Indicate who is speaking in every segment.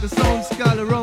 Speaker 1: the
Speaker 2: sound's gotta.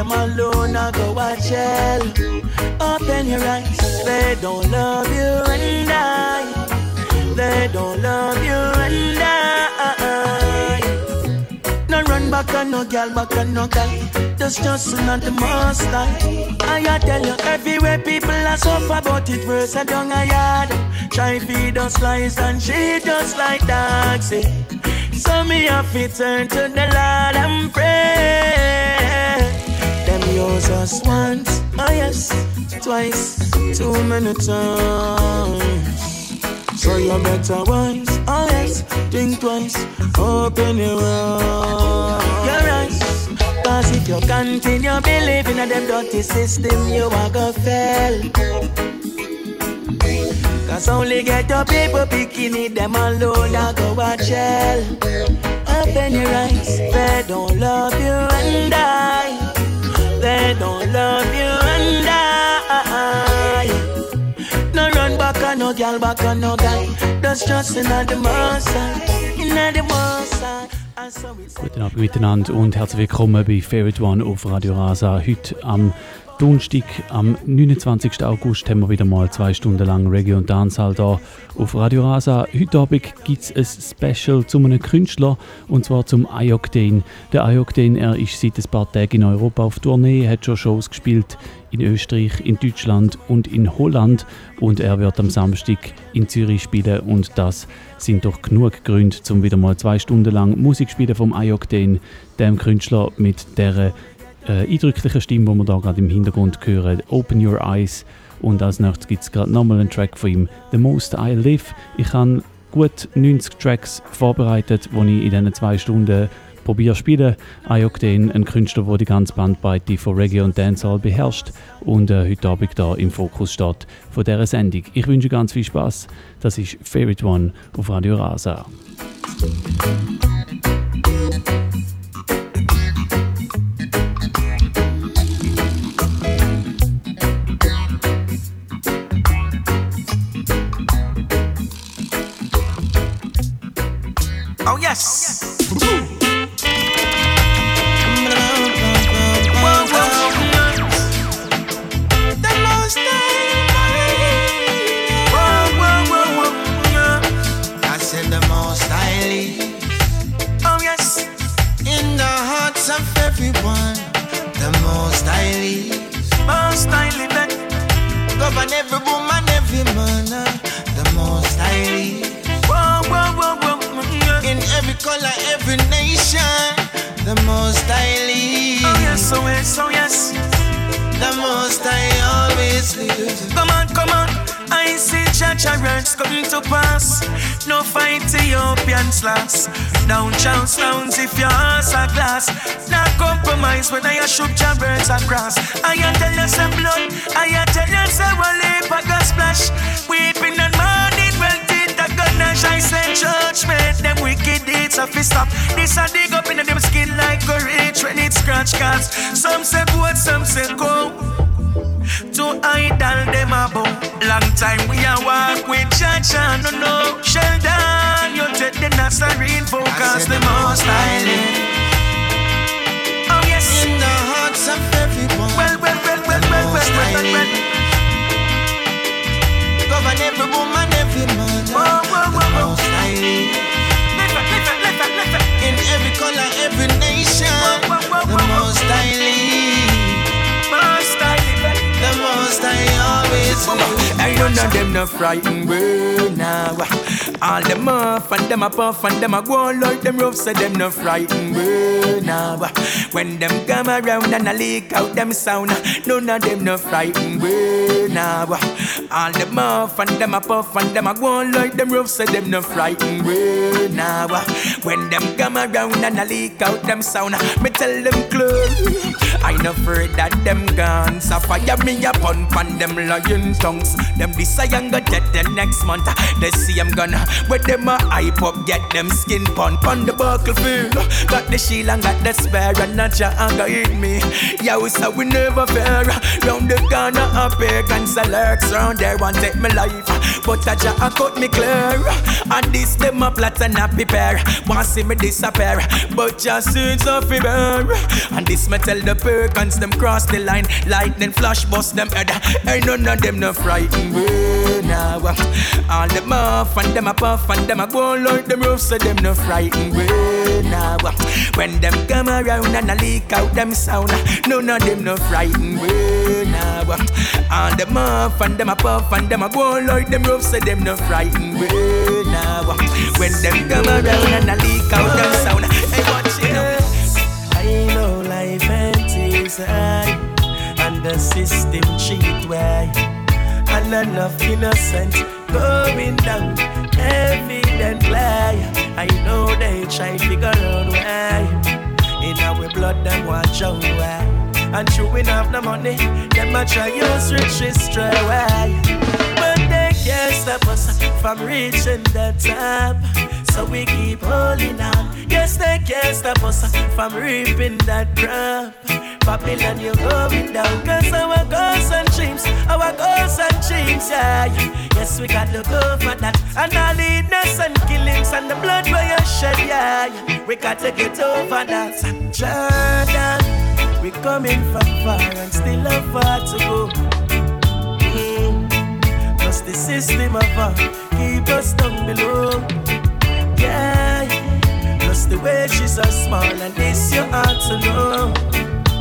Speaker 2: Them alone, I go watch hell. Open your eyes, they don't love you and I. They don't love you and I. No run back and no girl back and no guy. That's just not the most I. I tell you, everywhere people are suffer, but it worse a down a yard. Try feed us lies and she just like dogs. eh. So me have to turn to the Lord and pray. Use us once, oh yes, twice, too many times. Uh. So you better wise, oh ah, yes, think twice, open your eyes. Your eyes. Cause if you continue believing in them dirty system, you are gonna fail. Cause only get the people bikini, them alone, I go watch hell. Open your eyes, they don't love you and Don't love you and I. No run back and no girl back and no guy. That's just another Mossad, another it's
Speaker 3: Guten Abend miteinander und herzlich willkommen bei Favorite One auf Radio Rasa. Heute am Donnerstag, am 29. August, haben wir wieder mal zwei Stunden lang Reggae und Dancehall hier auf Radio Rasa. Heute Abend gibt es ein Special zu einem Künstler und zwar zum Ayokden. Der Ayokden, er ist seit ein paar Tagen in Europa auf Tournee, hat schon Shows gespielt in Österreich, in Deutschland und in Holland und er wird am Samstag in Zürich spielen und das sind doch genug Gründe, um wieder mal zwei Stunden lang Musik spielen vom Ayokden, dem Künstler mit der äh, eindrücklichen Stimme, die wir da gerade im Hintergrund hören, Open Your Eyes und als nächstes gibt es gerade nochmal einen Track von ihm, The Most I Live. Ich habe gut 90 Tracks vorbereitet, die ich in diesen zwei Stunden probiere zu spielen. Ayokden, ein Künstler, der die ganze Bandbreite von Reggae und Dancehall beherrscht und äh, heute Abend da im Fokus steht von dieser Sendung. Ich wünsche ganz viel Spaß. Das ist Favorite One auf Radio Rasa.
Speaker 2: Most highly that govern every woman, every man. uh, The most highly. Whoa, whoa, whoa, whoa. In every color, every nation, the most highly. Oh yes, oh yes, oh yes. The most I always live. Come on, come on. I see church words come to pass. No fight Ethiopians last. Down Charlestown if your heart's are glass. Not compromise when I shoot your birds across. I tell you some blood. I tell you some wale paga splash. Weeping and mourning, the. I say judgment. Them wicked deeds have to stop. This a dig up in them skin like a rich when it scratch cats. Some say boat, some say go. To idol them about Long time we a walk with church and no no Sheldon, you take the Nazarene focus the most highly Oh yes In the hearts of everyone Well, well, well, well, well, well, well, well, well love and every woman, every mother. Whoa, whoa, whoa, whoa. In every color, every nation, the most
Speaker 4: I
Speaker 2: The most I always I Ain't none of them no frightened, now.
Speaker 5: All them off and them a puff and them a go like them rough, so them no frightened. Well, now, when them come around and a leak out them sound, none of them no frightened. Well, now, all them off and them a puff and them a go like them rough, so them no frightened. Well, now, when them come around and a leak out them sound, me tell them close. I no afraid that them guns so fire me a pump on them lion tongues. Them I young go dead the next month. They see I'm gonna where them a hype up, get them skin pump on the buckle field. Got the shield and got the spare and not ya anger hit me. Yeah, we so we never fair. Round the corner up here, guns lurks round there want take my life, but a ja cut me clear. And this them a plot and a prepare. Want see me disappear, but just seems of fever. And this me tell the Perkins them cross the line, lightning flash bust them head. Ain't none of them no frightened. Well, now all them off and them a puff and them a go like them rough, so them no frightened. Well, now when them come around and a leak out them sound, none of them no frightened. Well, now all them off and them a puff and them a go like them rough, so them no frightened. Well, now when them come around and a leak out them sound, hey, watch it.
Speaker 2: I know life ain't easy, and the system cheat way, and enough innocent going down evidently. I know they try to figure out why. In our blood, them watch out why. And true have no money, them a try use riches stray away. But they can't stop us from reaching the top. So we keep holding on. Yes, they can't stop us from reaping that crop. Babylon, you're going down. Cause our goals and dreams, our goals and dreams, yeah. Yes, we got to go for that. And all the innocent killings and the blood where you shed, yeah. We got to get over that. Jordan, we coming from far and still have far to go. Mm. Plus the system of uh, keep us down below. Yeah, plus the wages are small and this you ought to know.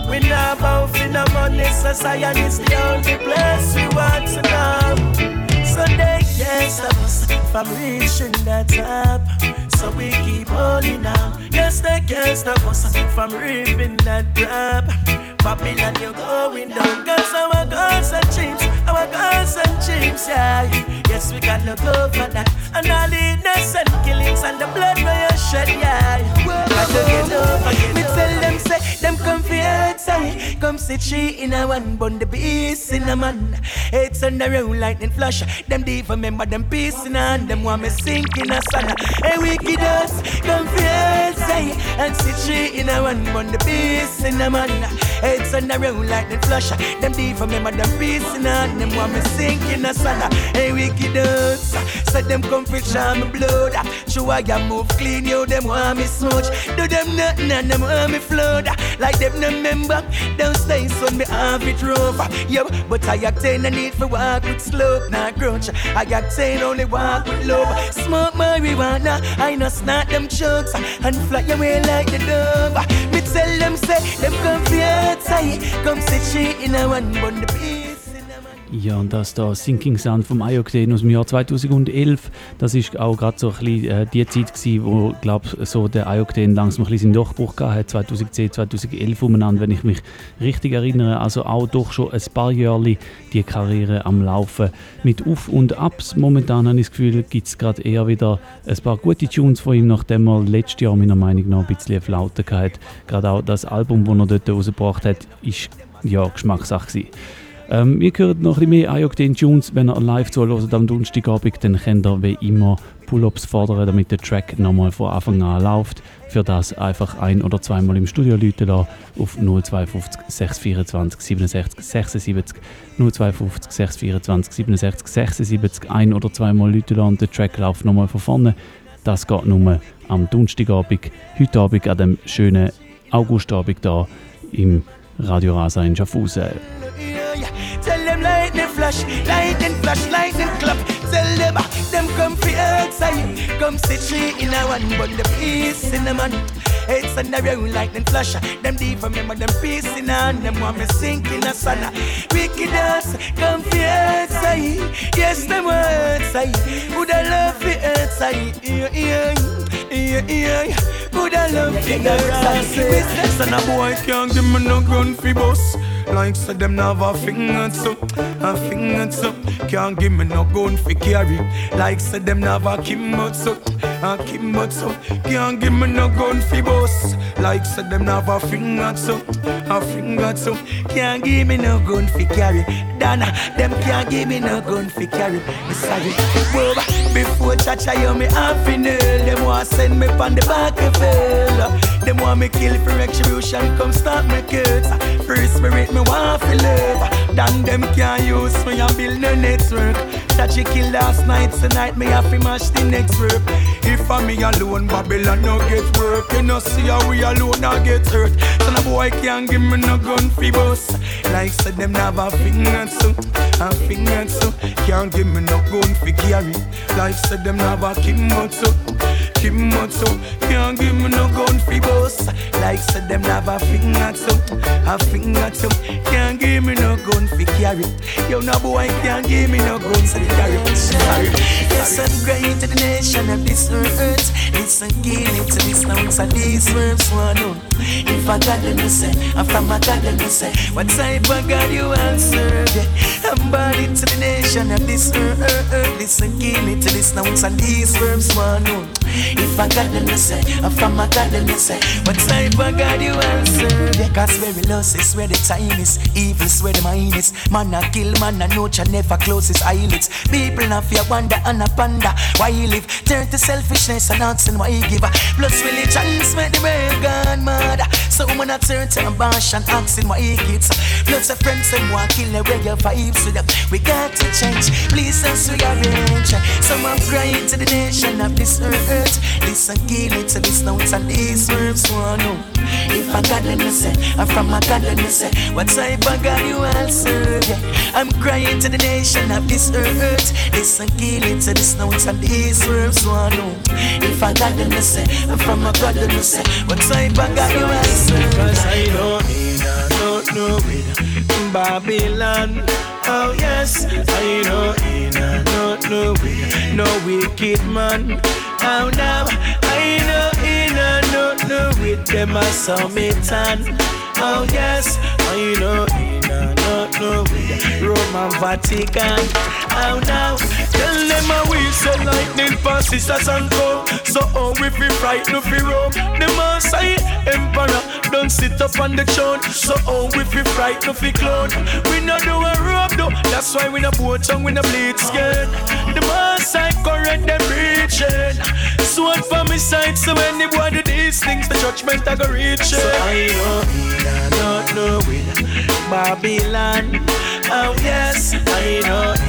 Speaker 2: We not bout for no money, society is the only place we want to know. So they can't stop us from reaching the top. So we keep holding on. Yes, they can't stop us from reaping that crop. Babylon, you're going down. Cause our goals and dreams, our goals and dreams, yeah. Yes, we got go for that. And all the innocent killings and the blood where you shed, yeah. Got to get over, get Me tell them, say, them come for outside. Come sit she in a one bun, the beast in a man. It's on the road, lightning flash. Them deep remember them peace in hand. Them want me sink in a sun. Hey, wicked us, come for outside. And sit she in a one bun, the beast in a man. It's on the road, lightning flash. Them deep remember them peace in hand. Them want me sink in a sun. Hey, wicked So them come for charm blood. Show I got move clean, yo, them want me smudge. Do them nothing and them want me flood. Like them no member, don't stay when me have it rough. Yo, but I obtain the need for walk with slope, not grudge. I obtain only walk with love. Smoke marijuana, I know snort them chucks and fly away like the dove. Me tell them say them come for outside, come sit she in a one bun.
Speaker 3: Ja, und das da Sinking Sun vom Ayokden aus dem Jahr 2011, das ist auch gerade so ein bisschen äh, die Zeit gewesen, wo, glaube so der Ayokden langsam ein bisschen seinen Durchbruch gehabt hat, 2010, 2011 umeinander, wenn ich mich richtig erinnere. Also auch doch schon ein paar Jahre die Karriere am Laufen. Mit Auf- und Abs momentan habe ich das Gefühl, gibt es gerade eher wieder ein paar gute Tunes von ihm, nachdem er letztes Jahr meiner Meinung nach ein bisschen Flaute hatte. Gerade auch das Album, das er dort rausgebracht hat, ist ja Geschmackssache gewesen. Ähm, ihr hört noch ein bisschen mehr Ayok Tunes, wenn ihr live zuhört am Donnerstagabend, dann könnt ihr wie immer Pull-Ups fordern, damit der Track nochmal von Anfang an läuft. Für das einfach ein- oder zweimal im Studio läuten lassen auf 052 624 67 76 052 624 67 76 ein- oder zweimal läuten lassen und der Track läuft nochmal von vorne. Das geht nur am Donnerstagabend, heute Abend an dem schönen Augustabend da im Radio Rasa in Schaffhausen.
Speaker 2: Tell them lightning flash, lightning flash, lightning clap. Tell them, ah, them come for outside. Come sit she in a one, but the peace in a man.
Speaker 5: Heads and around lightning flash. Ah. Them deep remember them ah, piecing on them want me sinking a sana. Wickedness, come fear say. Yes, them say. Would I love earth say? Yeah, yeah, yeah, yeah. Would I love earth say? Son a boy can't give me no gun for boss. Like so them have a finger so, a finger so Can't give me no gun for carry. Like so them have a kimbo so, a kimbo so Can't give me no gun for boss. Like so them have a finger so, a finger so Can't give me no gun for carry. Dana, them can't give me no gun for carry. Me sorry, Whoa, before Chacha you me in hell. Them want send me on the back of hell. Them want me kill for retribution Come stop me kids. Free spirit me want to live. Dan them can't use me and build no network. That she kill last night, tonight me have to mash the next work. If I me alone, Babylon no get work. You know see how we alone I get hurt. So no boy can't give me no gun fi bust. Like said them have a finger so, a finger so. Can't give me no gun fi carry. Like said them have a kimbo so. Kimotso, can't give me no gun fi bust. Like said them have a finger so, a finger so. Can't give me no gun fi carry. Yo, no boy can't give me no gun fi carry. Sorry, yes, I'm great to the nation of this earth. Listen, give it to now, it's a these words one If I got them say, I'm from God them say, what type of God you answer? Yeah. I'm body to the nation of this earth. Listen, give it to now, it's a these words one if I got them to say, I'm from a God them to say, what type of God you answer? Cause very lost is where the time is, evil is where the mind is. Man a kill, man a nurture, never close his eyelids. People not fear wonder and a panda. Why you live? Turn to selfishness and asking why you give. Plus religions make the world gone mad. So when I turn to ambition, asking why you kids. Plus a friends them want kill the way your vibes with them. We got to change, please us rearrange. Some are crying to the nation of this earth. Listen, kill it to this notes and these verbs one know. If I got them say, I'm from my God them say, what type of God you serve? Yeah. I'm crying to the nation of this earth. Listen, kill it to this notes and these verbs one know. If I got them say, I'm from my God them say, what type of God you all serve? Cause I know me, I don't know it. Babylon. Oh yes, I know in a not no way, no wicked man. Oh now, I know in a not no with them a summitan. Oh yes, I know in a not no with Roman Vatican. Oh now, tell them a we say lightning passes us and go. So oh we fright no fi roam. The Maasai Emperor don't sit up on the throne. So oh we fright no fi clone. We no do a rope though. That's why we no boat tongue, we no bleed skin. The Maasai correct them preaching. Sword for me side, so when the boy these things, the judgment I go reach. So I know in a not know Babylon. Oh yes, I know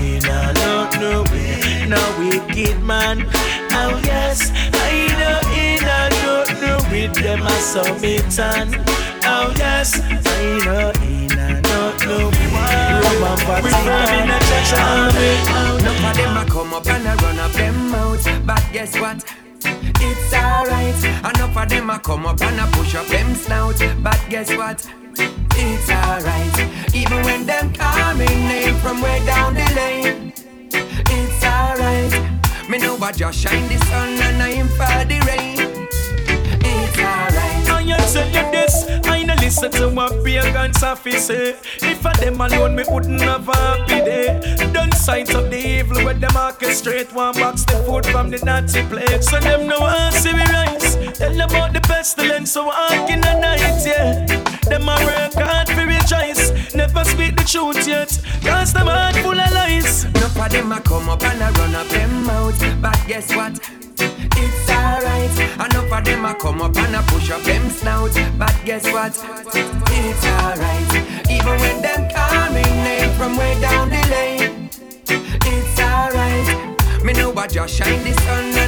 Speaker 5: in a with no wicked man. Oh yes, I know in a not know with them a submitan. Oh yes, I know in a not know with Roman Vatican.
Speaker 6: Enough of them a come up and a run up them mouth, but guess what? It's alright. Enough of them a come up and a push up them snout, but guess what? It's alright. Even when them call me name from way down the lane, alright. Me know I just shine the sun and I am for the rain. It's alright.
Speaker 5: I tell you this, I no listen to what pagans have to say. If I them alone, me wouldn't have happy day. Don't up the evil with them orchestrate. One box the food from the Nazi plate. So them no want see me rise. Tell about the pestilence, so in the night, yeah. Them a work hard for rejoice. Never speak the truth yet. Cause them heart full of lies.
Speaker 6: Enough of them a come up and a run up them mouth, but guess what? It's alright. Enough of them a come up and a push up them snout, but guess what? It's alright. Even when them call me name from way down the lane, it's alright. Me know I just shine the sun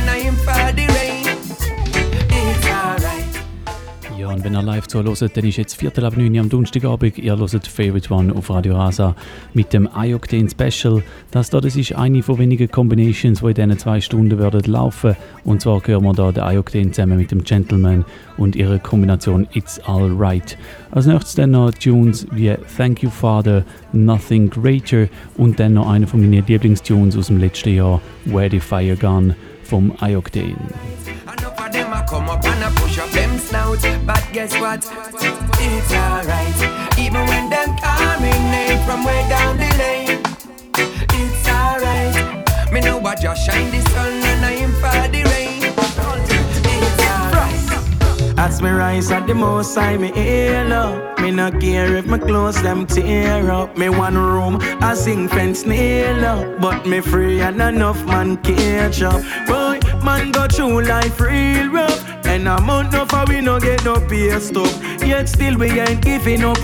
Speaker 3: Ja, und wenn ihr live zuhört, dann ist jetzt Viertel ab 9 am Donnerstagabend. Ihr hört Favorite One auf Radio Rasa mit dem iOctane Special. Das da, das ist eine von wenigen Combinations, die in diesen zwei Stunden werden laufen. Und zwar hören wir da den iOctane zusammen mit dem Gentleman und ihre Kombination It's Alright. Als nächstes dann noch Tunes wie Thank You Father, Nothing Greater und dann noch eine von meinen Lieblingstunes aus dem letzten Jahr, Where the Fire Gone vom iOctane.
Speaker 6: Snout. But guess what? It's alright. Even when them me name from way down the lane. It's alright. Me know I just shine the sun and I am for the rain. It's alright.
Speaker 5: As me rise at the most I me hail up Me no care if my clothes them tear up Me one room, I sing fence nail up But me free and enough man catch up Boy, Man go through life real rough. And a month no for we no get no pay stop. Yet still we ain't giving up.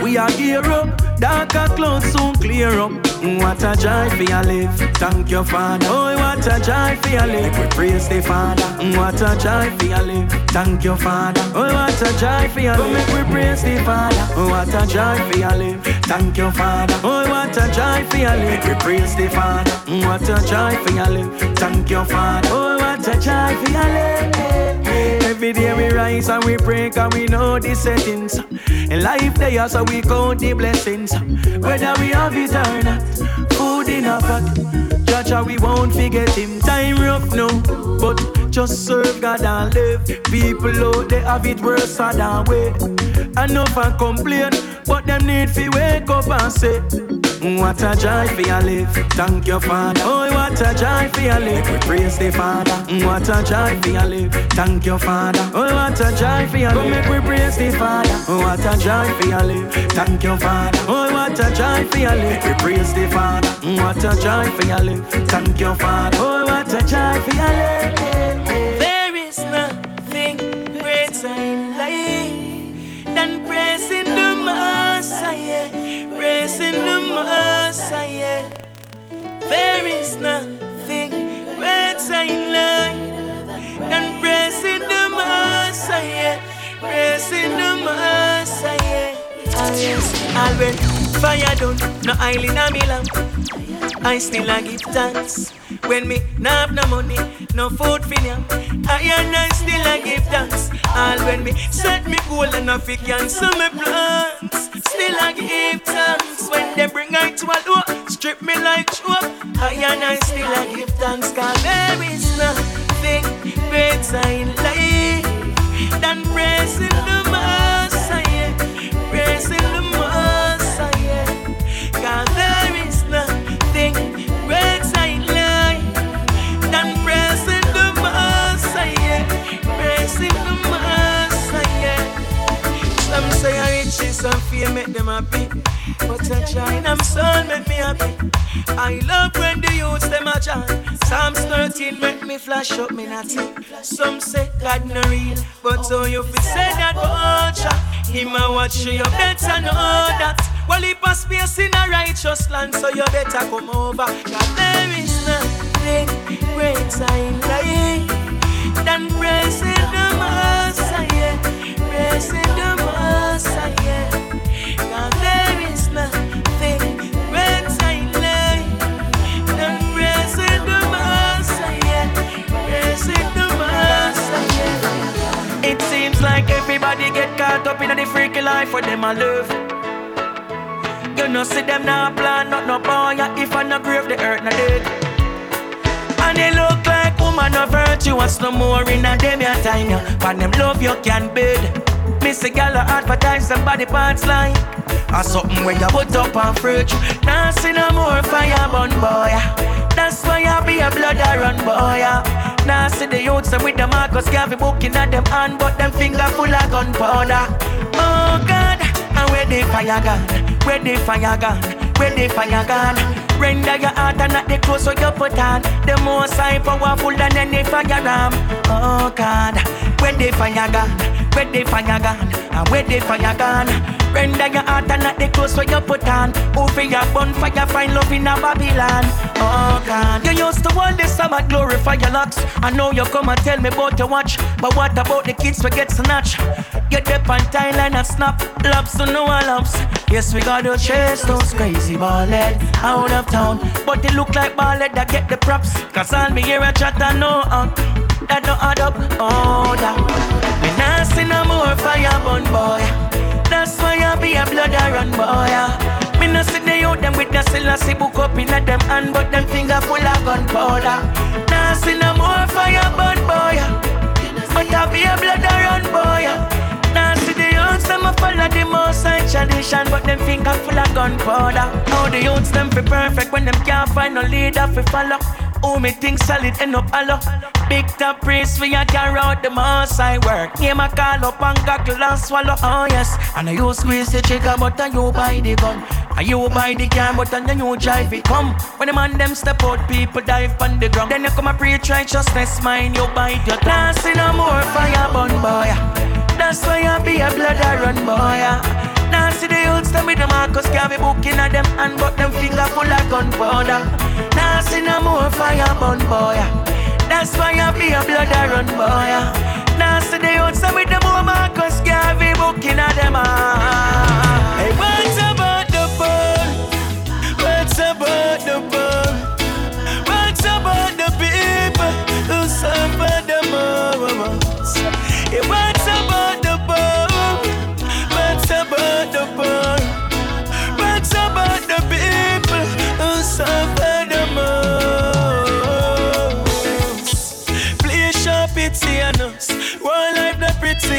Speaker 5: We are gear up. Darker clouds soon clear up. What a joy for your live. Thank your father. Oh, what a joy for your live. We praise the father. What a joy for your live. Thank your father. Oh, what a joy for your live. Make we praise the father. Oh, what a joy for your live. Thank your father. Oh, what a joy for your live. We praise the father. What a joy for your live. Thank your father. Oh, what a joy for your life. Every day we rise and we break and we know the settings. In life they are so we count the blessings. Whether we have it or not, food in a pot. Judge we won't forget him. Time rough no, but just serve God and live. People out there have it worse than way. Enough and complain, but them need to wake up and say. Mm, what a joy for your live. Thank your father. Oh, what a joy for your live. We praise the father. Mm, what a joy for your live. Thank your father. Oh, what a joy for your live. make we praise the father. Oh, what a joy for your live. Thank your father. Oh, what a joy for your live. We praise the father. What a joy for your live. Thank your father. Oh, what a joy for your live.
Speaker 2: There is nothing greater There is nothing greater in life than praising the Messiah, praising the Messiah. Always fire done, no island a me lamp. I still give thanks. When me nah have no money, no food for them, I and I still a give thanks. All when me set me goal and I fi cancel me plans, still a give thanks. When they bring I to a low, strip me like choke, I and I still a give thanks. Cause there is nothing greater in life than praising the Messiah, praising the Messiah. And fear make them happy, but a joy them soul make me happy. I love when the youths them a join. Psalms 13 make me flash up me natty. Some say God no real, but so you fi say that vulture. Ah. Him a watch you, you better know that. Well, he pass space in a righteous land, so you better come over. God, there is nothing greater in life than praising the Messiah, praising life for them I love. You know, see them now plan, not no boy. If I no grave, the earth no dead. And they look like woman of virtuous no more in a them your time. Yeah. But them love you can bid. Miss a gal advertise somebody parts like. Or something where you put up on fridge. Now see no more fire burn boy. That's why I be a blood I run boy. Now see the youths with the Marcus Garvey booking at them hand, but them finger full of gunpowder. Oh God, and where the fire gone? Where the fire gone? Where the fire gone? Render your heart and not the clothes so you put on. The most high powerful than any fire ram. Oh God, where the fire gone? Where they fire gone, and where they fire gone. Render your heart and not the clothes where you put on. Over your bonfire, find love in a Babylon. Oh God, you used to want this Sabbath glorify your locks. I know you come and tell me about your watch, but what about the kids we get snatch? Get up on Thailand and snap, laps to no laps. Yes, we gotta chase those crazy ballhead out of town, but they look like ballhead that get the props. Cause all me hear a chat and no up, that don't add up. Oh, that. Nah see no more fire burn boy. That's why I be a blood run boy. Me no see the youth them with the see book up in them hand, but them finger full of gunpowder. Nah see no more fire burn boy. But I be a blood run boy. Nah see the youths them a follow the most tradition, but them finger full of gunpowder. How the youths them fi perfect when them can't find no leader fi follow. Oh, me think solid end up hollow. Big top priest for ya carry out the most I work. Name a call up and cockle and swallow. Oh yes, and I you squeeze the trigger, but I you buy the gun. And you buy the car, but then you drive it. Come when the man them step out, people dive on the ground. Then you come and preach righteousness, mind you bite your glass in a more fire bun boy. That's why I be a blood run boy. Now see the youths them with the Marcus Garvey book in them hand, but them finger full of gunpowder. Now see no more fire burn boy. That's why I be a blood I run boy. Now see the youths them with the more Marcus Garvey book in them hand.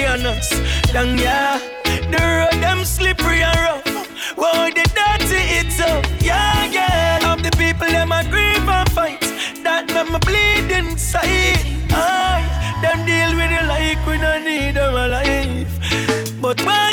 Speaker 2: On us. Down yeah, the road them slippery and rough. Whoa, the dirty it's up. Yeah, yeah. Of the people them a grieve and fight. That them a bleed inside. Aye, them deal with it like we don't need them alive. But what's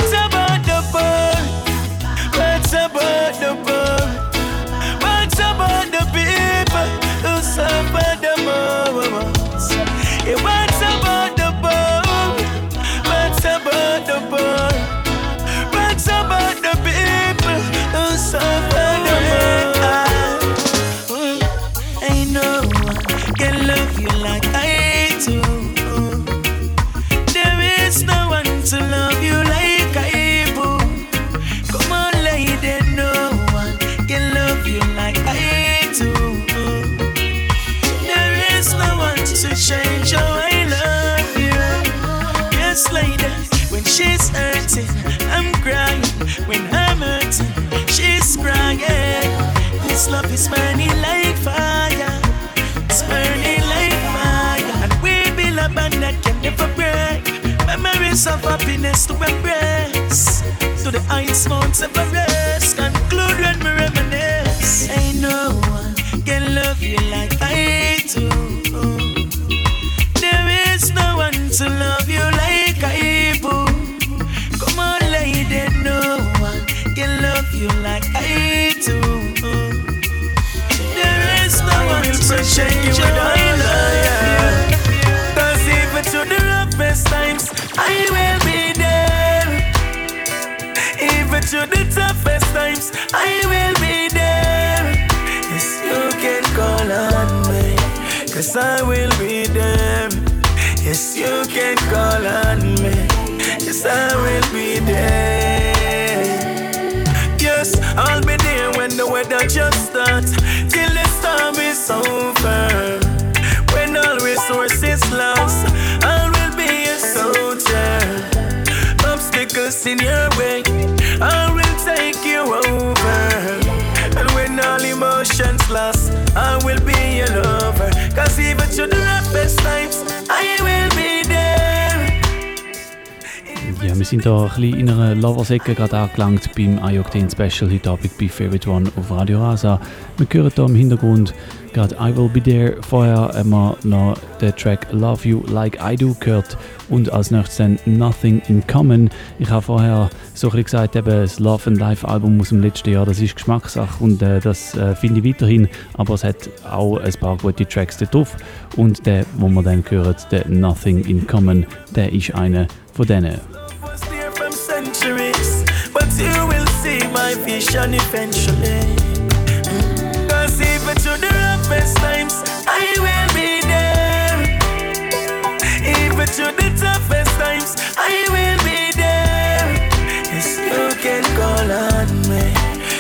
Speaker 2: cause I will be there. Yes, you can call on me. Yes, I will be there. Yes, I'll be there when the weather just starts. Till the storm is over. When all resources lost, I will be a soldier. Obstacles in your way,
Speaker 3: Ja, wir sind hier ein in einer Lovers-Ecke gerade angelangt beim Ayokten Special heute Abend bei Favorite One auf Radio Rasa. Wir hören hier im Hintergrund gerade I Will Be There. Vorher haben noch den Track Love You Like I Do gehört und als nächstes dann Nothing in Common. Ich habe vorher so ein gesagt, eben das Love and Life Album aus dem letzten Jahr, das ist Geschmackssache und äh, das äh, finde ich weiterhin, aber es hat auch ein paar gute Tracks da drauf und der, wo wir dann hören, der Nothing in Common, der ist einer von denen.
Speaker 2: But you will see my vision eventually. Roughest times, I will be there. Even to the toughest times, I will be there. Yes, you can call on me.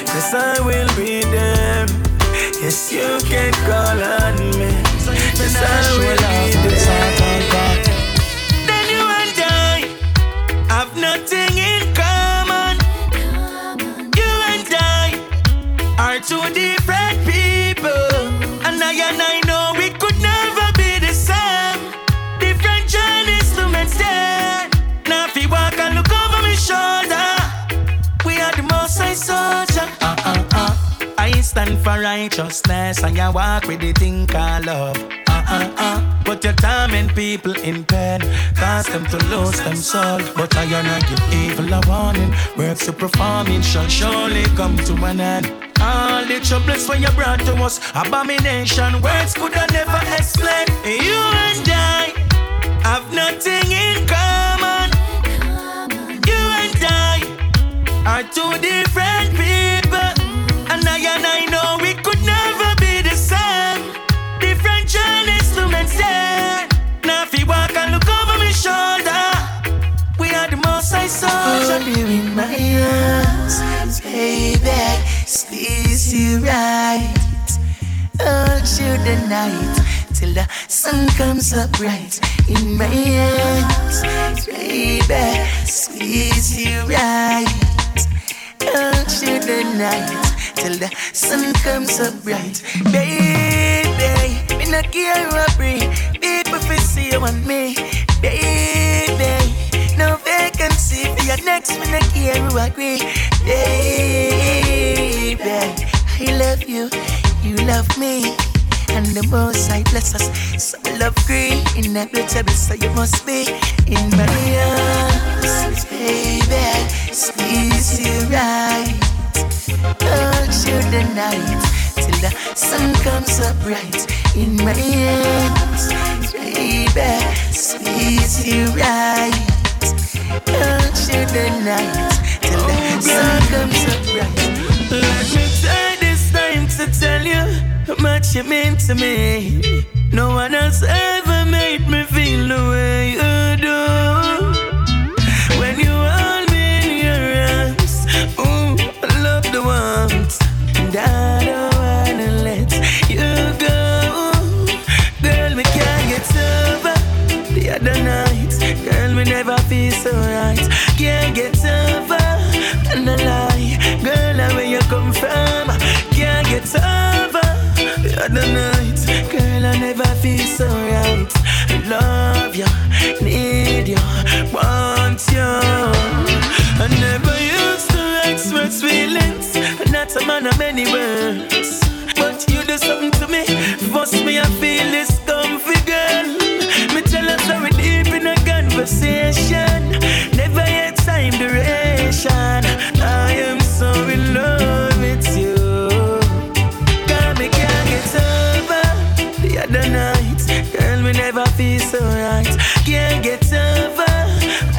Speaker 2: Cause I will be there. Yes, you can call on me. Cause I will be there. And I know we could never be the same. Different. Now if you walk and look over my shoulder, we are the most I soldier. Uh, uh, uh. I stand for righteousness and you walk with the thing called love. Uh, uh, uh. But you torment people in pain, cause them to lose them soul. But I not give evil a warning. Works to perform it shall surely come to an end. All the troubles when you brought to us, abomination, words could I never explain. You and I have nothing in common. You and I are two different people. And I and I know we could never be the same. Different journeys to maintain. Now if you walk and look over my shoulder, we are the most I saw. Right. Hold you the night till the sun comes up bright in my arms, baby, squeeze you right. Hold you the night till the sun comes up bright, baby. Me not care what bring people fi see you and me, baby. No vacancy for your next, me not care who agree, baby. I love you, you love me. And the most I bless us, so love green, inevitable, so you must be in my arms, baby. Squeeze you right, hold you the night till the sun comes up bright in my arms, baby. Squeeze you right, hold you the night till the oh, sun comes up bright. Let me time tell you how much you mean to me. No one else ever made me feel the way you do. When you hold me in your arms, ooh, I love the warmth. And I don't wanna let you go. Girl, we can't get over the other night. Girl, we never feel so right. Can't get over and I lie. Girl, from? Get over the other night. Girl, I never feel so right. I love you, need you, want you. I never used to express feelings. Not a man of many words. But you do something to me. Force me, I feel this comfy girl. Me tell how we deep in a conversation. Feel so right. Can't get over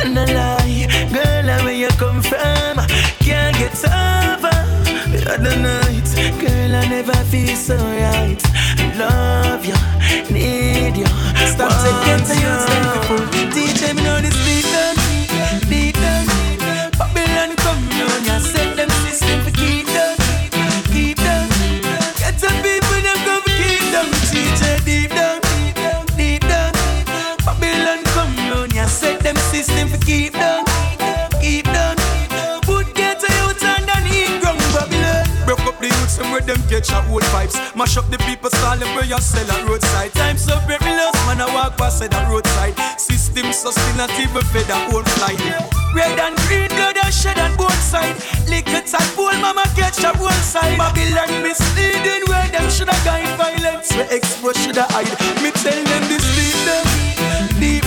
Speaker 2: and I lie. Girl, where you come from? Can't get over the other night. Girl, I never feel so right. Love you, need you. Stop taking to you, stand DJ, me know this beat done, beat done. Babylon come down, ya set them system for keep done, keep done. Put get a youth underneath ground Babylon.
Speaker 5: Broke up the youths and where them catch a old vibes. Mash up the people, stall them where you sell at roadside. Time so break lost, man, I walk past the roadside. System sustainable for the whole flight.
Speaker 2: Red and green blood and shed on both sides. Liquor and pool, mama catch a one side. Babylon misleading where them shoulda guide violence. Where expose shoulda hide. Me tell them this deep down, deep down.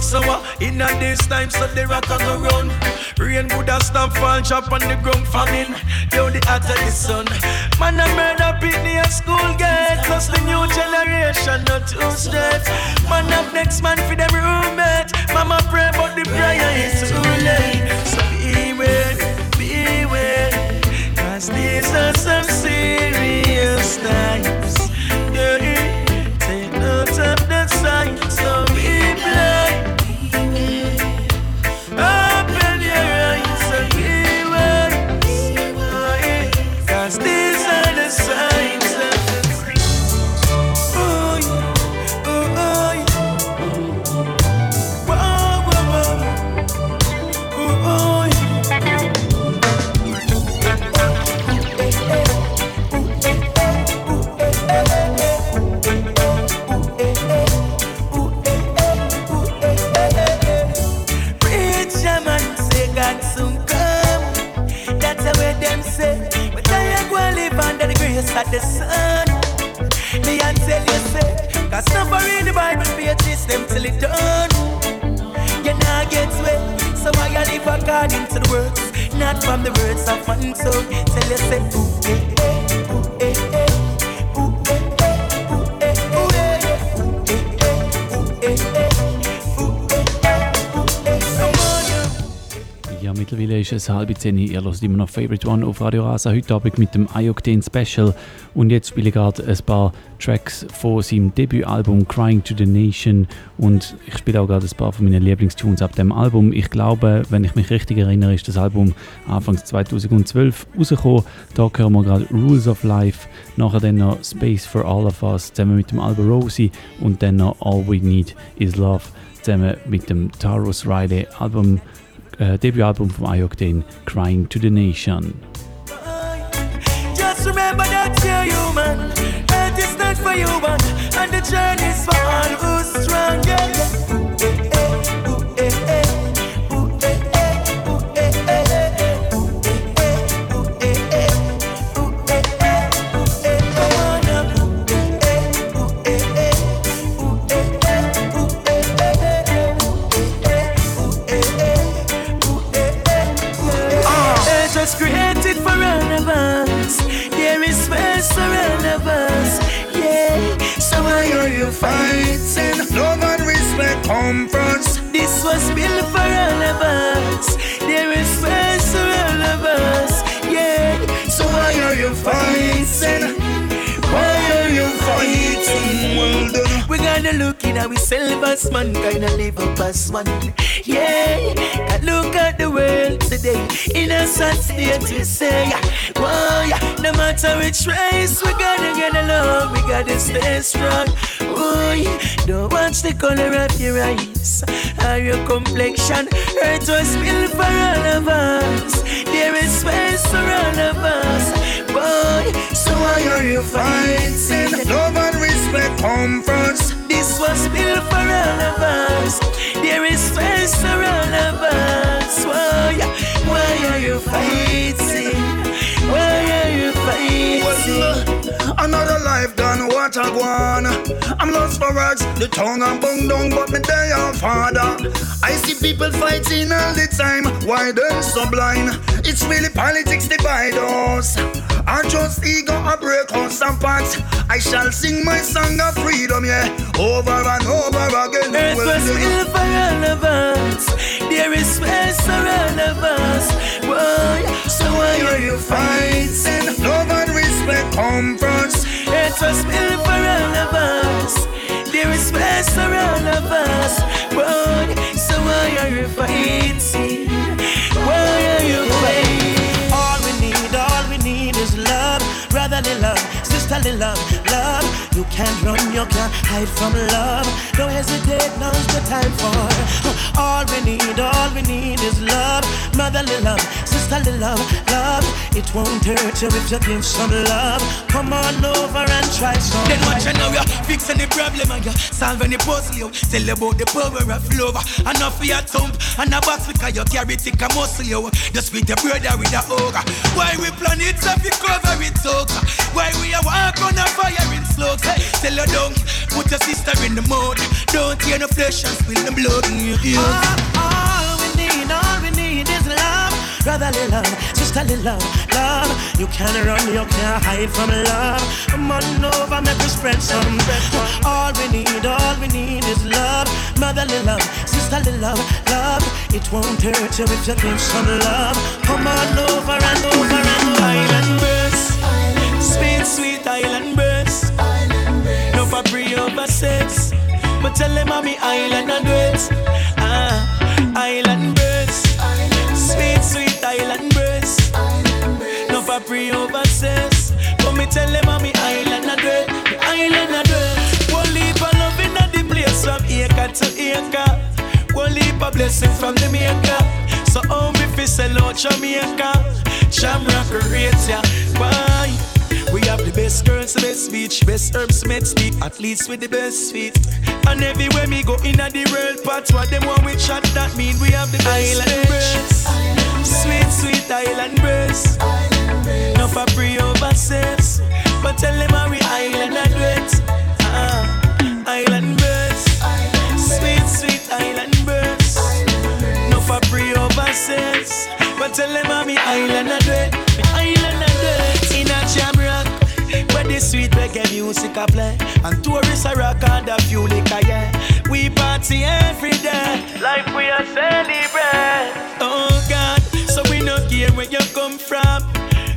Speaker 2: the sour. In a this time, so the rock on the run. Rain would have stop fall, drop on the ground famine. Yo, the of the sun. Man, I murder Pitney at school gate. Cause the new generation not too straight. Man, up next man for them roommate. Mama pray, but the prayer is too late. So beware, beware. Cause these are some serious times. The the sun. Me and tell you say, cause read the Bible pages them till it done. You now get way, so I live according to the words, not from the words of man. So tell you say, ooh, eh, eh,
Speaker 3: Ja, mittlerweile ist es halb zehn. Ihr hört immer noch Favorite One auf Radio Rasa. Heute Abend mit dem Ayokten Special. Und jetzt spiele ich gerade ein paar Tracks von seinem Debütalbum Crying to the Nation. Und ich spiele auch gerade ein paar von meinen Lieblingstunes ab dem Album. Ich glaube, wenn ich mich richtig erinnere, ist das Album Anfang 2012 rausgekommen. Da hören wir gerade Rules of Life. Nachher dann noch Space for All of Us zusammen mit dem Album Rosie. Und dann noch All We Need Is Love zusammen mit dem Taurus Riley Album. Eh, äh, Debütalbum von I-Octane, Crying to the Nation.
Speaker 2: Just remember that you're human. Not for you, man. And the for all who's strong. Yeah, all of us. Yeah. So why are you fighting?
Speaker 4: Love and respect come first.
Speaker 2: This was built for all of us. There is space for all of us. Yeah. So why are you fighting? We gotta look in ourselves as mankind and live up as one. Yeah, can look at the world today. In a sad state, we say, yeah. no matter which race, we gotta get along, we gotta stay strong. Yeah. don't watch the color of your eyes or your complexion. Earth was built for all of us. There is space for all of us. Boy, so why are you fighting?
Speaker 4: Love and respect come first.
Speaker 2: This was built for all of us. There is space for all of us. Why, why are you fighting? Why are you fighting?
Speaker 4: Another life done, what I want. I'm lost for words, the tongue and bung down, but me they are father. I see people fighting all the time, why they so blind? It's really politics divide us. I just ego a break us apart. I shall sing my song of freedom, yeah, over and over again.
Speaker 2: Earth
Speaker 4: Well,
Speaker 2: was built for all of us. There is space for all of us. Why, so why are you fighting?
Speaker 4: Love and respect come first.
Speaker 2: Earth was built for all of us. There is space for all of us. But so why are you fighting? Why are you fighting? Brotherly love, sisterly love, love. You can't run, you can't hide from love. Don't hesitate, now's the time for. All we need, all we need is love, motherly love, sisterly
Speaker 7: sisterly love, love. It won't hurt you if you give some love. Come on over and try some.
Speaker 8: Then watch you now, you fix any problem uh, and you solve any puzzle. You tell about the power of love. Uh. Enough for your thump and a box because you carry thick a muscle. You uh. just with your brother with a ogre. Why we plan it so we cover it? Why we a walk on a fire in slow? Hey, tell you don't put your sister in the mud. Don't tear no flesh and spill the blood. Yeah.
Speaker 7: All, all Brotherly love, sisterly love, love. You can't run, you can't hide from love. Come on over, make us spread some. All we need, all we need is love. Motherly love, sisterly love, love. It won't hurt you if you give some love. Come on over and over and over.
Speaker 2: Island birds, sweet, sweet island birds. No free over sex, but tell them I'm island and birds. Ah, island birds, sex, but me tell them I'm island and birds. Island and birds. One leap of love in the place from acre to acre. One leap of blessing from the maker. So how me fi sell out Jamaica? Shamrock rates ya. Why? The best girls, the best beach, best herbs, med speak, at least with the best feet. And everywhere me go in the world, part what them want we chat, that mean we have the best island birds. Sweet, sweet island birds. No for free over but tell them how we island and wet. Ah, island birds. Sweet, sweet island birds. No for free over but tell them how me island. Me island the sweet reggae music a play, and tourists a rock and the fuel liquor, yeah. We party every day, life we a celebrate. Oh God, so we no care where you come from.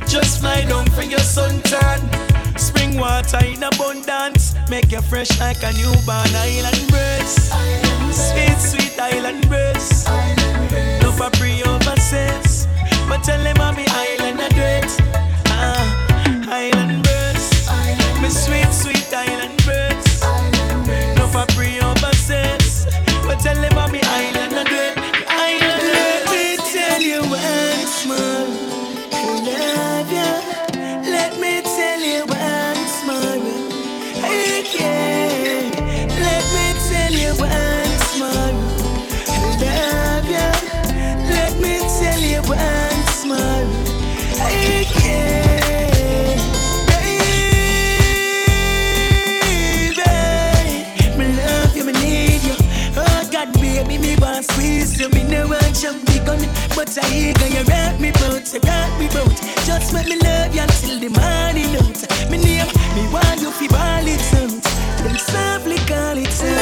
Speaker 2: Just fly down for your suntan. Spring water in abundance, make you fresh like a newborn island breeze. Sweet, sweet island breeze. No for free over sex, but tell them I'm the island address. Ah, island tell them
Speaker 7: but I hear you rock me bout, you rock me bout. Just let me love you until the morning out. Me name, me want you fi ball it out. Then softly call it out.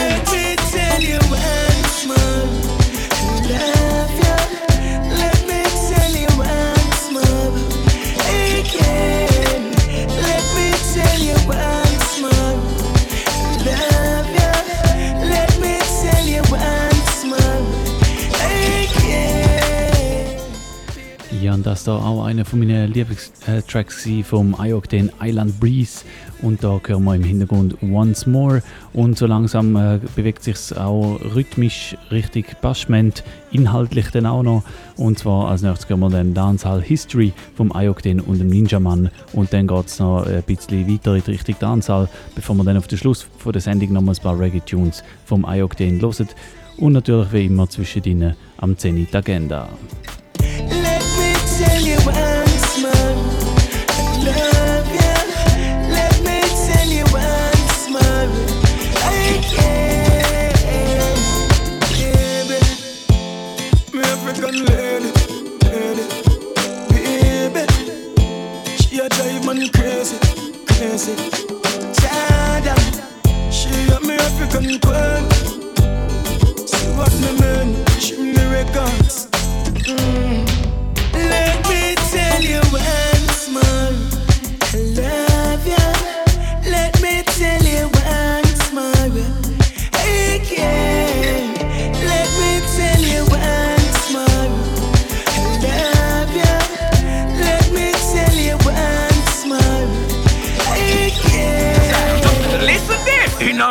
Speaker 3: Und das da auch einer von meinen Lieblingstracks vom IOC, den Island Breeze. Und da hören wir im Hintergrund Once More. Und so langsam äh, bewegt sich auch rhythmisch richtig Bashment, inhaltlich dann auch noch. Und zwar als nächstes hören wir dann Dancehall History vom IOC den und dem Ninja Mann. Und dann geht es noch ein bisschen weiter in die Richtung Dancehall, bevor wir dann auf den Schluss von der Sendung noch mal ein paar Reggae-Tunes vom IOC den hören. Und natürlich wie immer zwischen ihnen am Zenit Agenda.
Speaker 7: Me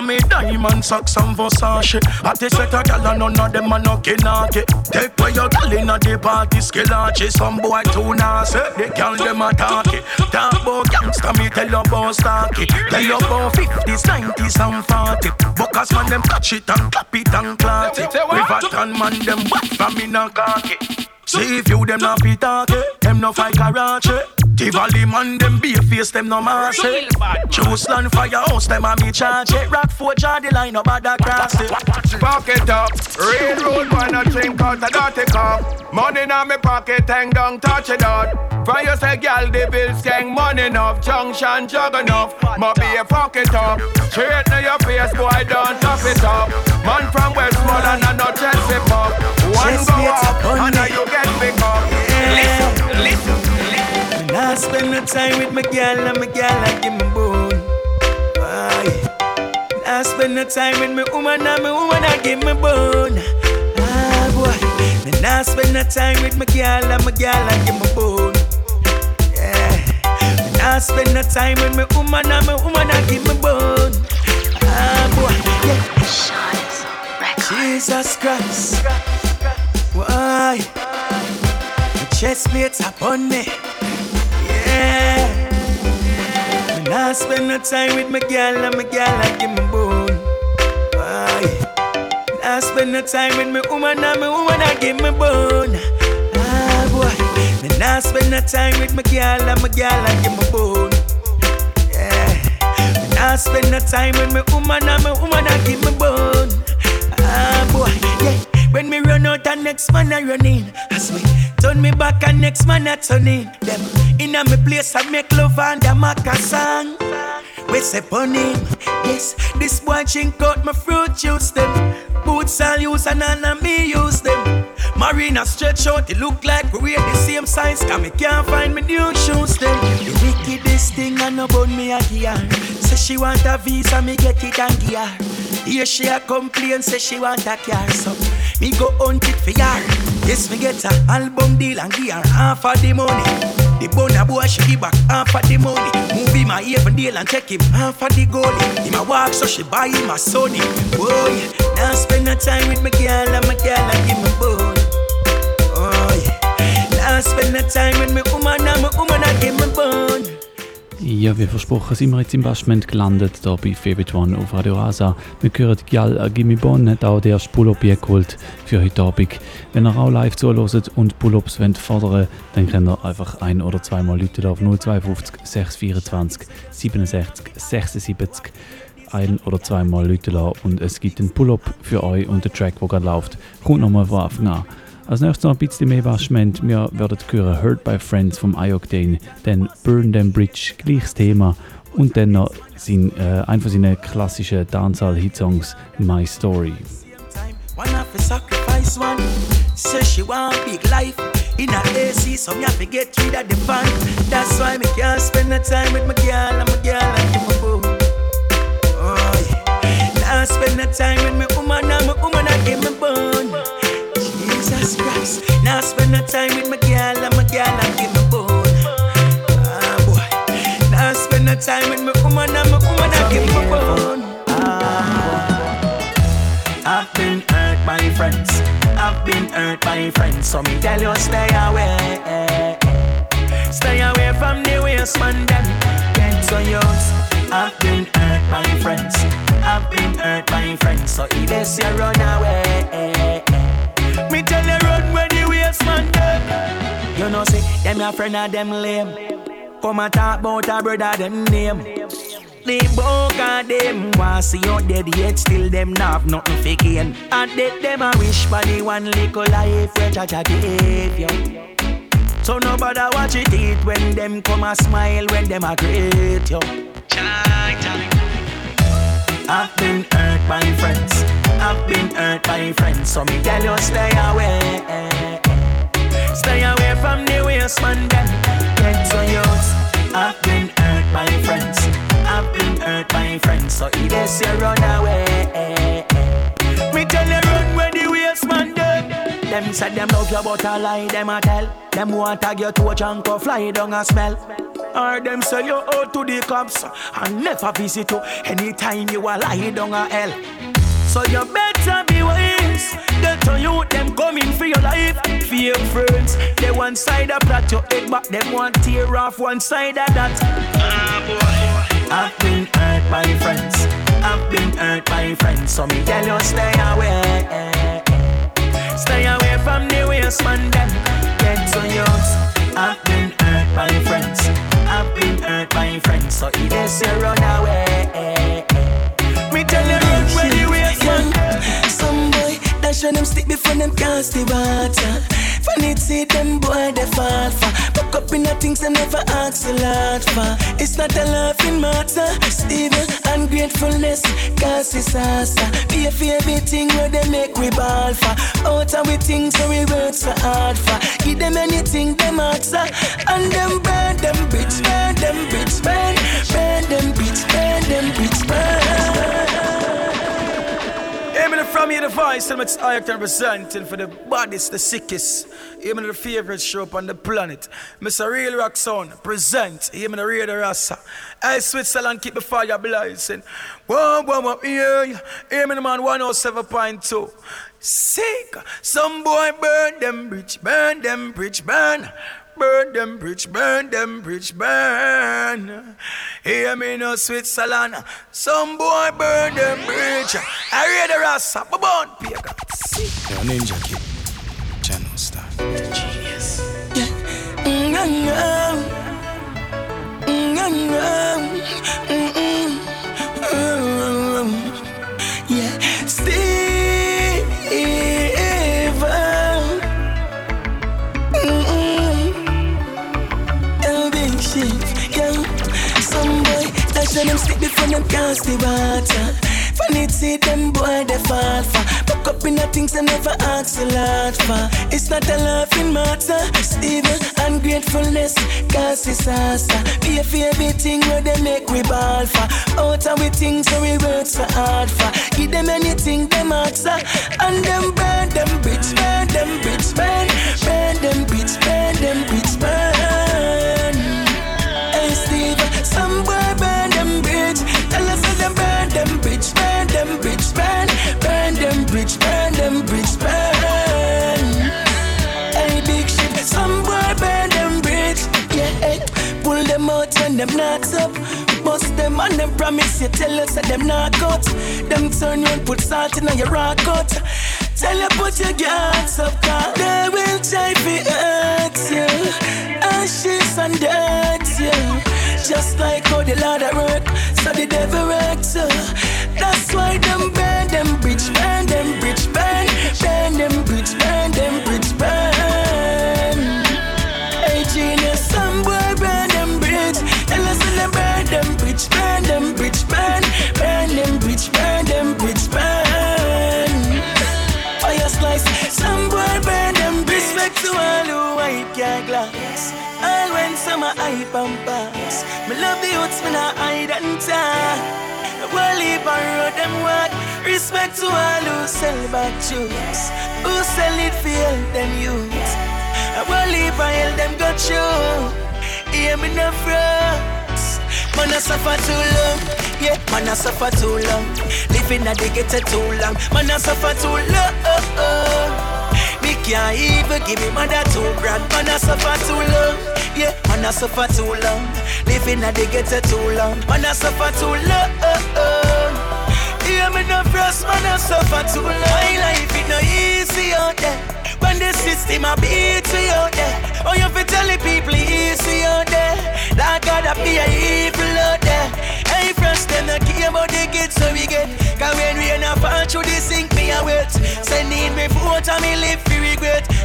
Speaker 7: you once more. Again.
Speaker 8: Listen this. In
Speaker 7: Inna me diamond socks and Versace. I take set a gal and none of them a no kinaki. Take away your gal inna the party skillachi. Some boy too nasty, they gal them a talkie. Talk about gangsta, me tell you about stocky. Tell you about 50s, 90s and 40. Buckers man them touch it and clap it and clot it. River and man them back from in a khaki. See if you them not be talking, eh? them no fight karate. Tivoli man, them be face, them no massy. Eh? Choose land for your house, them a me charge it. Rock for jar the line, no bother cross it.
Speaker 9: Pocket up, real road boy, not drink out a dirty cup. Money in me pocket, hang down, touch it out. For you say, girl, the bills gang money enough, junction jug enough. Must be a pocket up. Straight to your face, boy, don't top it up. Man from Westmoreland and not Chelsea pop. One go up, and now you get big up.
Speaker 2: Listen, listen, listen. When I spend the time with my girl and my girl, I give me bone. Aye. When I spend the time with my woman and my woman, I give me bone. Ah, boy. When I spend the time with my girl and my girl, I give me bone. Yeah. When I spend the time with my woman and my woman, I give me bone. Ah, boy. Yeah. Jesus Christ. Why? My chest plates upon me. Yeah. When I spend no time with my girl and my girl, I give me bone. Why? I spend no time with my woman and my woman, I give me bone. Ah, boy. When I spend no time with my girl and my girl, I give me bone. Yeah. When I spend no time with my woman and my woman, I give me bone. Ah, boy. Yeah. When me run out, and next man I run in. As me turn me back, and next man I turn in. Them in a me place, I make love and a make a song. We say on him. Yes, this boy chink out my fruit juice them. Boots all use and none me use them. Marina stretch out, it look like we wear the same size. Cause me can't find me new shoes them. The wickedest thing I know about me a gear. Say she want a visa, me get it and gear. Here she a complain, say she want a car, so me go hunt it for her. Yes, me get a album deal and give her half of the money. The bona boy she give back half of the money. Movie my even deal and take him half of the goalie. Him a walk so she buy him a Sony. Boy, now spend no time with my girl and my girl and give me bone. Oh yeah, now spend no time with my woman and my woman and give me bone.
Speaker 3: Ja, wie versprochen sind wir jetzt im Basement gelandet, hier bei Favorite One auf Radio Rasa. Wir hören Gial Gimme Bon, hat auch der Pull-Up geholt für heute Abend. Wenn ihr auch live zuhört und Pull-Ups fordern dann könnt ihr einfach ein- oder zweimal Leute auf 052 624 67 76 ein- oder zweimal Leute und es gibt einen Pull-Up für euch und der Track, der gerade läuft, kommt nochmal von Anfang an. Als nächstes noch ein bisschen mehr Waschment. Wir werden hören Hurt by Friends vom Ioctane, dann Burn Them Bridge, gleiches Thema und dann noch sein, äh, einer von seinen klassischen Dancehall-Hitsongs My Story.
Speaker 2: Say she want big life in a AC, so me have to get rid of the fun. That's why me can't spend no time with my girl and my girl and my boo. Oh yeah. Now spend no time with my woman and my woman and me bone. Jesus Christ. Now spend no time with my girl and my girl and give me bone. Ah boy. Now spend no time with my woman and my woman and give me bone. I've been hurt by friends. I've been hurt by friends. So me tell you stay away. Stay away from the waste man them. Get yours. I've been hurt by friends. I've been hurt by friends. So if they say run away. Me tell you run when the waste man them. You know say them your friend and them lame. Come and talk about a brother them name. They both of them want see you dead yet still them not have nothing gain. And dead them a wish for the one little life where Jaja gave you. So nobody watch it eat when them come a smile when them a greet you. I've been hurt by friends. I've been hurt by friends. So me tell you stay away. Stay away from the waste man them. Get to yours. I've been hurt by friends. I've been hurt by friends. So if they say run away. Me tell you run where the waste man them. Them said them love you but a lie them a tell. Them want tag your to a chunk of fly down a smell.
Speaker 7: Or them sell you out to the cops and never visit you anytime you are lying down a hell. So you better be wise. Get to you, them coming for your life. Your friends, they one side of that your head, but them want tear off one side of that. Ah boy, I've been hurt by friends. I've been hurt by friends, so me tell you stay away. Stay away from the waste man. Them get to use. I've been hurt by friends. I've been hurt by friends, so it is a run away. Me tell you run when
Speaker 2: when them stick before them cast the water. Funny see them boy they fall for. Buck up in the things them never ask a lot for. It's not a laughing matter. It's evil ungratefulness. Cause it's asa. Be a favorite thing where they make we ball for. Out of we things so we work so hard for. Give them anything them answer. And them burn them bitch, burn them bitch, burn. Burn them bitch, burn them bitch, burn.
Speaker 7: Aiming from you the voice, and it's I representing for the bodies, the sickest. Aiming the favorite show up on the planet. Mr. Real Rock Sound, present. Aiming the Radio Rasa. Hey, Switzerland, keep the fire blazing. Whoa, whoa, whoa, yeah. Aiming the man 107.2. Sick. Some boy burn them bridge, burn them bridge, burn. Burn them bridge, burn them bridge, burn. Hear me no Switzerland. Some boy burn them bridge. I read the rasa, but burn pagan.
Speaker 4: Yo, Ninja Kid. Channel star. Genius.
Speaker 2: Yeah, Steve. When them stick before them cast the water. Uh. Funny see them boy they fall for. Buck up in the things they never ask a lot for. It's not a laughing matter. It's evil ungratefulness. Cause it's asa. Uh. Be a favorite thing where they make we ball for. Out of we things so we work so hard for. Give them anything them answer. And them burn them bitch, burn them bitch, burn. Burn them bitch, burn them bitch, burn. Them bitch, burn them bitch, burn. Burn them bitch, burn them bitch, burn. Hey big shit, some burn them bitch. Yeah, hey. Pull them out when them knocks up. Bust them and them promise you tell us that them knock out. Them turn you and put salt in your rock out. Tell you put your guards up, cause they will try to hurt you. Ashes and dirt. Just like how the Lord at work, so the devil works. Uh. That's why them burn them bridge, burn them bridge, burn, burn them bridge, burn them bridge, burn. Hey genius, some boy burn them bridge. Tell us when them burn them bridge, burn them bridge, burn, burn them bridge, burn them bridge, burn. Fire slice, some boy burn them bridge. Respect to all who wipe your glass. All when summer hype and Me love the youths, me not hide and talk. Well, leave on road them walk. Respect to all who sell bad juice. Who sell it for help them youths. Well, leave on hell them got you. Hear me no frost. Man, I suffer too long. Yeah, man, I suffer too long. Living at the ghetto too long. Man, I suffer too long. Oh, oh. Me can't even give me mother two grand. Man, I suffer too man, I suffer too long. Living at the ghetto too long. Man, I suffer too long. Hear me no frost, man, I suffer too long. My life is no easy out there. When the system a beat you out there. Oh, you fi tell the people easy out there. Like God a be a evil out there. Hey, friends, them not care about the kids so we get. Cause when we in a fall through the sink, me a wet. Need me vote and me live.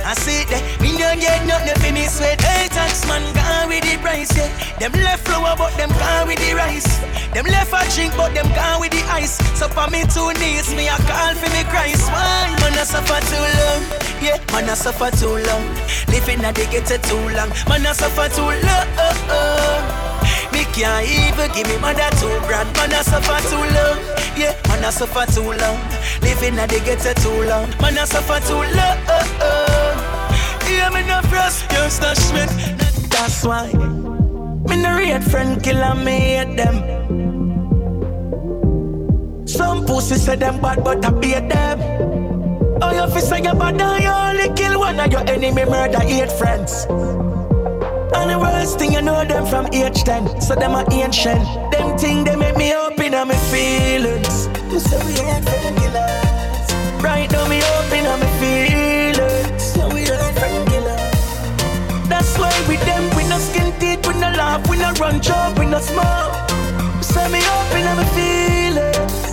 Speaker 2: I see that me don't get nothing for me sweat. Hey, tax man gone with the price, yeah. Them left flour but them gone with the rice. Them left a drink but them gone with the ice. So for me two knees, me a call for me Christ. Why? Man, I suffer too long. Yeah, man, I suffer too long. Living at the ghetto too long. Man, I suffer too long. Oh, oh. Me can't even give me mother two grand. Man, I suffer too long. Yeah, man, I suffer too long. Living at the ghetto too long. Man, I suffer too long. Yeah, me no frost, you stash me. That's why. Me no rate friend killer me hate them. Some pussy say them bad, but I beat them. Oh, you fi say you bad, you only kill one of your enemy, murder eight friends. And the worst thing you know them from age 10 So them are ancient. Them thing they make me open on my feelings. So we ain't killers Right now me open on my feelings. So we ain't killers That's why with them we no skin teeth, we no laugh, we no run job, we no smoke. So me open on my feelings.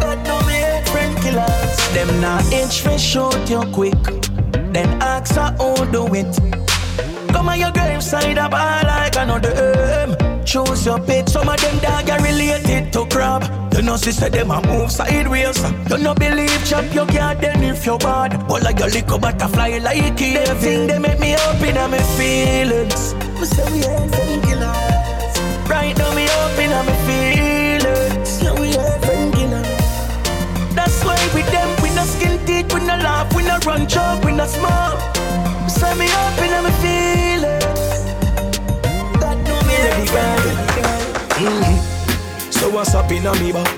Speaker 2: But no me hate friend killers Them not inch me shoot you quick. Then ask her who do it Come on your graveside up all like another aim. Choose your pit, some of them dog are related to crab. You know, said them a move sideways. You no believe chop your garden if you're bad. But like your little butterfly like it. Them thing they make me open on my feelings. We we. Right now me open on my feelings. We. That's why with them we no skin teeth, we no laugh, we no run job, we no smoke. Set me up in my feelings.
Speaker 5: Mm-hmm. So what's up in a me back?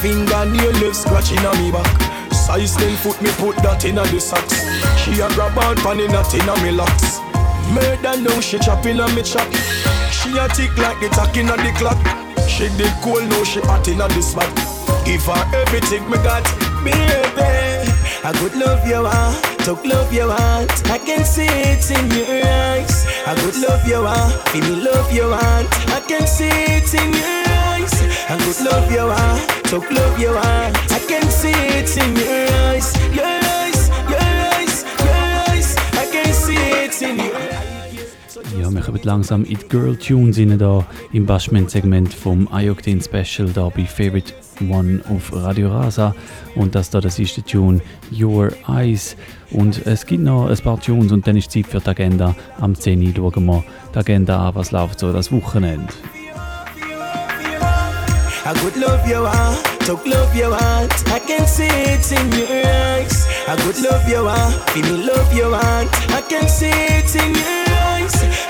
Speaker 5: Fingernail left scratching a me back. Size 10 foot me put that in a the socks. She a grab out pan in a me locks. Murder now she chopping a me chop. She a tick like the tack in a the clock. She did cool now she hot in a the spot. Give her everything me got, baby. I could love you want, talk love you want. I can see it in your eyes. I could love you want, feel me love you want. I can see it in your eyes. I could love you want, talk love you want. I can see it in your eyes, your
Speaker 3: Ja, wir kommen langsam in die Girl Tunes rein, da im Bashment-Segment vom Ayoktin Special, da bei Favorite One auf Radio Rasa. Und das da, das ist der Tune Your Eyes. Und es gibt noch ein paar Tunes und dann ist Zeit für die Agenda. Am 10 Uhr schauen wir die Agenda an, was läuft so das Wochenende.
Speaker 5: I could love you want, talk love you want. I can see it in your eyes. I could love you want, feel me love you want. I can see it in your eyes.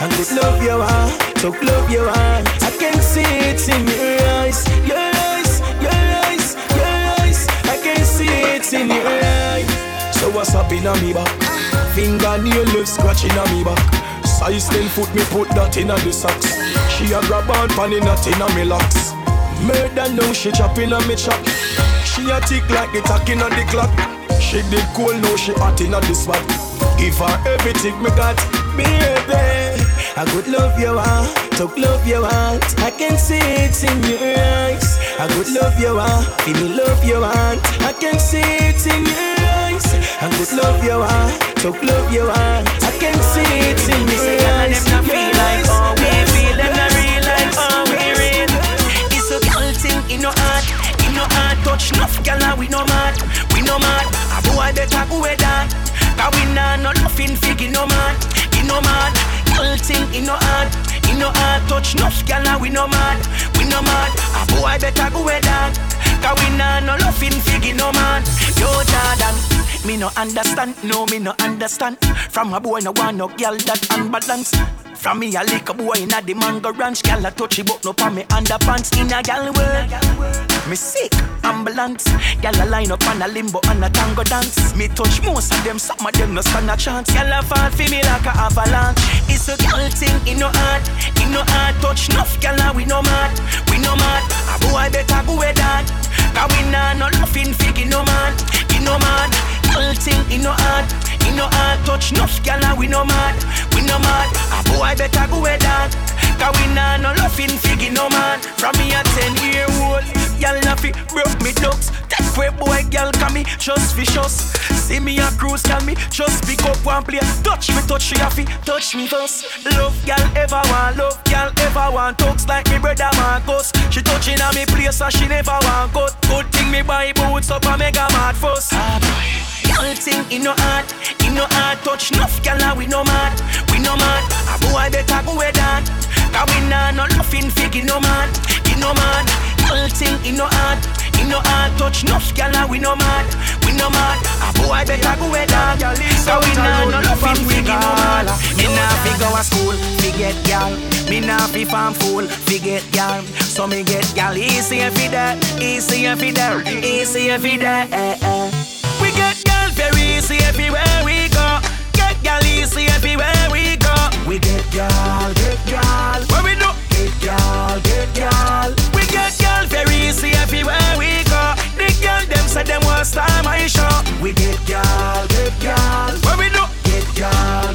Speaker 5: I could love you want, talk love you want. I can see it in your eyes, your eyes, your eyes, your eyes. I can see it in your eyes. So what's up in me back? Fingernail left scratching on me back. Size 10 foot me put that in the socks. She a grab on pan in a tin a me locks. Murder now she chopping on me chop. She a tick like the tack in the clock. She did cool now she hot in the spot. Give her everything me got, baby. I could love you heart, talk love your heart. I can see it in your eyes. I could love you heart, feel me love your heart. I can see it in your eyes. I could love you heart, talk love your heart. I can see it in your eyes.
Speaker 2: Them not feel like oh we feel, them not realize oh we real. It's a girl thing in no heart, in no heart touch enough girl we no mad, we no mad. A boy better go with that. Cause we nah no nothing fig in no man, no mad. Girl thing in no heart, in no heart touch enough girl we no mad, we no mad. A boy better go with that. Cause we nah no loving fig in no man. Yo Jordan, me no understand, no me no understand. From a boy no want no girl that unbalanced. From me a lick a boy inna the mango ranch, girl a touch it but no pa me underpants in a gal world. Me sick, ambulance, girl a line up on a limbo and a tango dance. Me touch most of them, some of them no stand a chance. Girl a fall for me like a avalanche. It's a girl thing in no heart, in no heart touch enough, girl a we no mad, we no mad. A boy better go with that. Cause we nah no laughing fig no man, in no man. Girl thing in no heart, in no heart touch girl a we no mad, we no mad. A boy better go with that. Cause we nah no laughing fig in no man. From me a ten year old, fi broke me ducks. Take way boy, girl come me just vicious. See me a cruise, girl me just pick up one play. Touch me, touch you, fi touch me first. Love, girl ever want love, girl ever want talks like me brother Marcus. She touching on me place and she never want cut. Good thing me buy boots up a mad fuss. Ah, boy. Girl thing in no heart, in no heart touch enough girl and we no mad, we no mad. A boy better go with that. Cause we nah no laughing fig in no man, in no man. Girl thing in no heart, We no hard touch, enough gyal we no mad, we no mad. A boy better go with dog. So we nah no nothing fi no mad. Me nah fi go a school, fi get gyal. Me nah fi farm fool, fi get gyal. So me get gyal easy easy every day, easy every day. We get gyal very easy everywhere we go. Get gyal easy everywhere we go. We get gyal, get gyal. Where we do? Get gyal, get gyal. We get gyal very easy everywhere we go. The gyal them say them want style my show. We get gyal, get gyal. Do?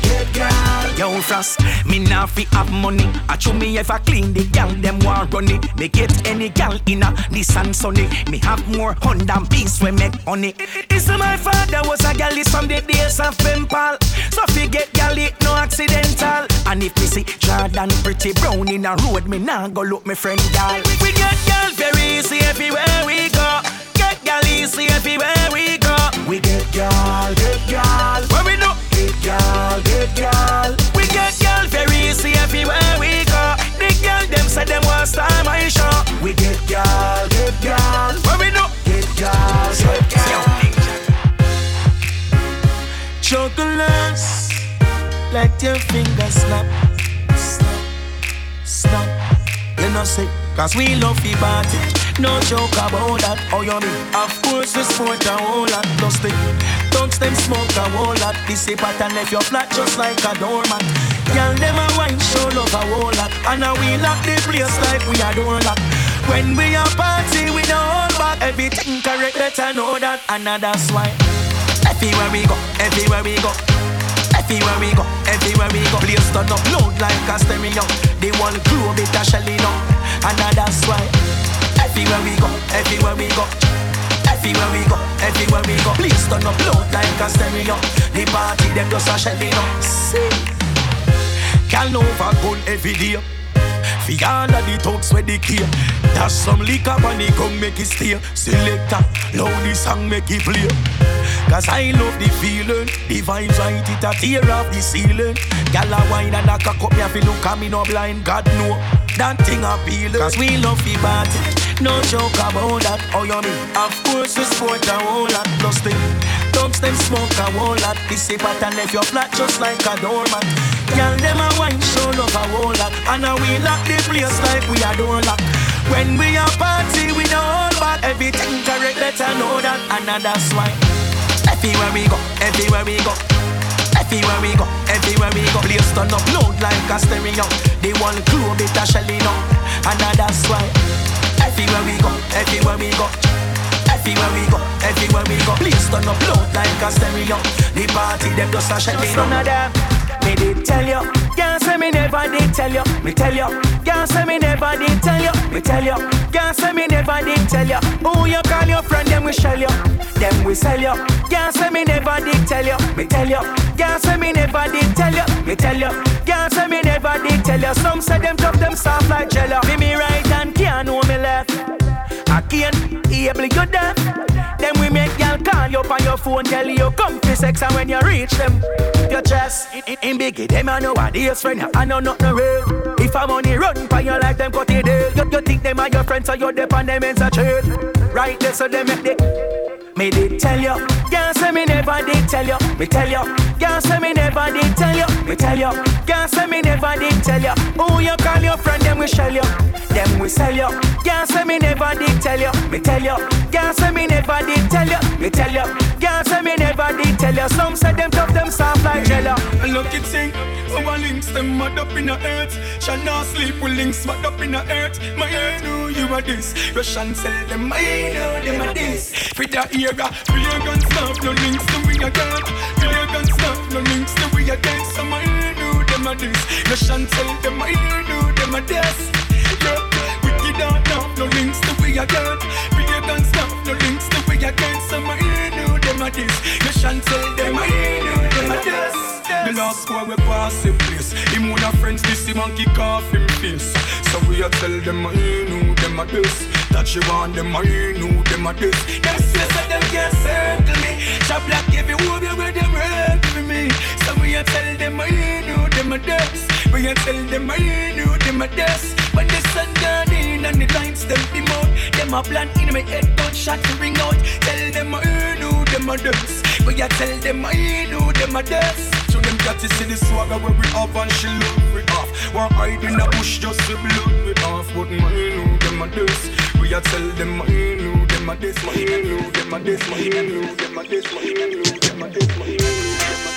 Speaker 2: Get gyal. Yo frost, me nah fi have money. I chew me if I clean the gyal them want run it. Me get any gyal in a Nissan Sunny. Me have more Honda beats we make money. This is my father was a gyal is from the days of Pempal. So fi get gyal it no accidental. And if me see Jordan pretty brown in a road, me nah go look me friend gyal. We get gyal very easy everywhere we go. Get gyal easy everywhere we go. We get gyal, get gyal. Where we do? Get gyal, get gyal. We get gyal very easy everywhere we go. The gyal them say them want style my show. We get gyal, get gyal. Where we do? Get gyal, get gyal. Jugglers, let your fingers snap, snap, snap. You know say, cause we love the party. No joke about that. Oh, you mean? Of course, the sport a whole lot. Plus the thugs them smoke a whole lot. This a pattern left your flat just like a doormat. Girl, them a wine show love a whole lot. And now we lock the place like we a door lock. When we a party, we don't hold back. Everything correct, better know that. And that's why. Everywhere we go, everywhere we go. Everywhere we go, everywhere we go. Place turn up loud like a stereo. The whole crew bit a shelling up, and that's why. Everywhere we go, everywhere we go. Everywhere we go, everywhere we go. Please turn up loud like a stereo. The party them just a shelling up. See, can over gun every day. Fi all of the thugs where they care. Dash some liquor when they come make it stay. Selector, loud the song make it play. Cause I love the feeling, the vibes right, it a tear off the ceiling. Gyal a wine and a cock up, me a fi look at me no blind, God know that thing appealing. Cause we love the party, no joke about that. Oh you mean? Of course we sport a whole lot, plus the thugs them smoke a whole lot. This a pattern left your flat just like a doormat. Gyal them a wine show love a whole lot, and now we lock the place like we a door lock. When we a party, we don't back. Everything correct, better know that, and that's why. Everywhere we go, everywhere we go. Everywhere we go, everywhere we go. Place turn up loud like a stereo. The one crew bit a shelling up, and that's why. Everywhere we go, everywhere we go. Everywhere we go, everywhere we go. Please turn up loud like a stereo. The party them just a shelling up. None of them. Me did tell you, can't say me never did tell you. Me tell you, can't say me never did tell you. Me tell you, can't say me never did tell you. Who you call your friend? Them we shell you, them we sell you. Can't say me never did tell you. Me tell you, can't say me never did tell you. Me tell you, can't say me never did tell you. Some say them tough, them soft like jello. Me me right and can't know me left. Can't able you deaf. Then we make y'all call you up on your phone, tell you come for sex, and when you reach them, your chest in, in, in biggie. Them I know what is friend, I know not no real. If I'm money run for your life, them cut it deal. You, you think them are your friends, so you depend them in a. Right there, so they make the. Me did tell you, can't say me never did tell you. Me tell you, can't say me never did tell you. Me tell you, can't say me never did tell you. Who you call your friend, them we shell you, them we sell you. Can't say me never did tell you. Me tell you, can't say me never did tell you. Me tell you, can't say me never did tell you. Some say them tough, them soft like jello.
Speaker 5: Look it sing, our links them mad up in the earth. Not sleep with links mad up in the earth. My ear know you are this. Russian sell them, I know them uh, are this. For the era, Reagan stuff, no links to we again. Reagan stuff, no links to we again. So my ear know them are this. Russian sell them, I know them are this. Yeah, wicked out now, no links to we again. Reagan stuff, no links to we again. So my ear know them are this. Russian sell them, I know them are this. The last one we pass the place. Him with a friends, this him and kick off him face. So we a tell them I know them a this. That she want them I know them a this. Them say so them can't circle me. Shop black every word where them ready for me. So we a tell them I know them a this. We a tell them I know them a this. When the sun down in and the lights them dim out, them
Speaker 7: a plan in my head, gunshot to ring out. Tell them I know them a dance. But I tell them I know them a dance. To them got to see the swagger where we have and she love we off. We're hiding in the bush just to blood we off. But I know them a dance. We a tell them I know them a this, I know them a this, I know them a this, I know them a this,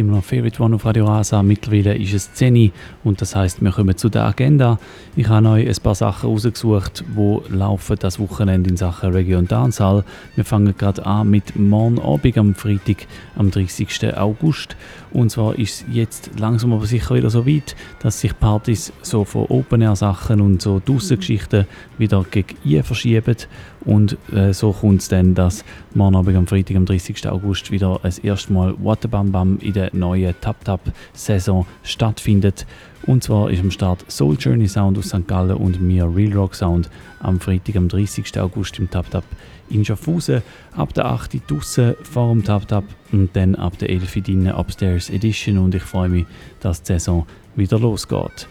Speaker 3: immer noch Favorite One auf Radio Rasa. Mittlerweile ist es 10 Uhr und das heißt, wir kommen zu der Agenda. Ich habe euch ein paar Sachen rausgesucht, die laufen das Wochenende in Sachen Reggae und Dancehall. Wir fangen gerade an mit morgen Abend am Freitag, am 30. August. Und zwar ist es jetzt langsam aber sicher wieder so weit, dass sich Partys so von Open-Air-Sachen und so Draussen-Geschichten wieder gegen ihr verschieben. Und äh, so kommt es dann, dass morgen Abend am Freitag, am 30. August, wieder das erste Mal Waterbam Bam in der neuen Tap-Tap-Saison stattfindet. Und zwar ist am Start Soul Journey Sound aus St. Gallen und mir Real Rock Sound am Freitag, am 30. August im Tap-Tap in Schaffhausen. Ab der 8. Uhr vor dem Tap-Tap und dann ab der 11. Uhr Upstairs Edition. Und ich freue mich, dass die Saison wieder losgeht.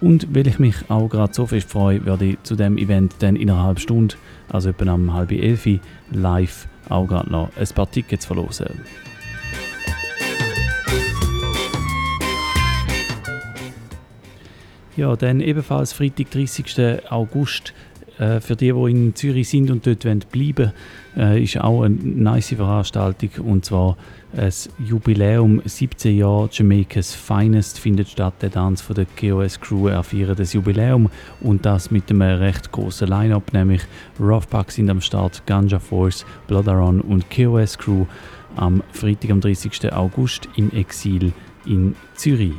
Speaker 3: Und weil ich mich auch gerade so fest freue, werde ich zu dem Event dann in einer Stunde, also etwa um halb elf, live auch gerade noch ein paar Tickets verlosen. Ja, dann ebenfalls Freitag, 30. August. Äh, für die, die in Zürich sind und dort bleiben wollen, äh, ist auch eine nice Veranstaltung. Und zwar ein Jubiläum, 17 Jahre Jamaikas Finest findet statt. Der Tanz von der KOS Crew erfeiert das Jubiläum und das mit einem recht großen Line-Up, nämlich Roughbuck sind am Start, Ganja Force, Bloodaron und KOS Crew am Freitag, am 30. August im Exil in Zürich.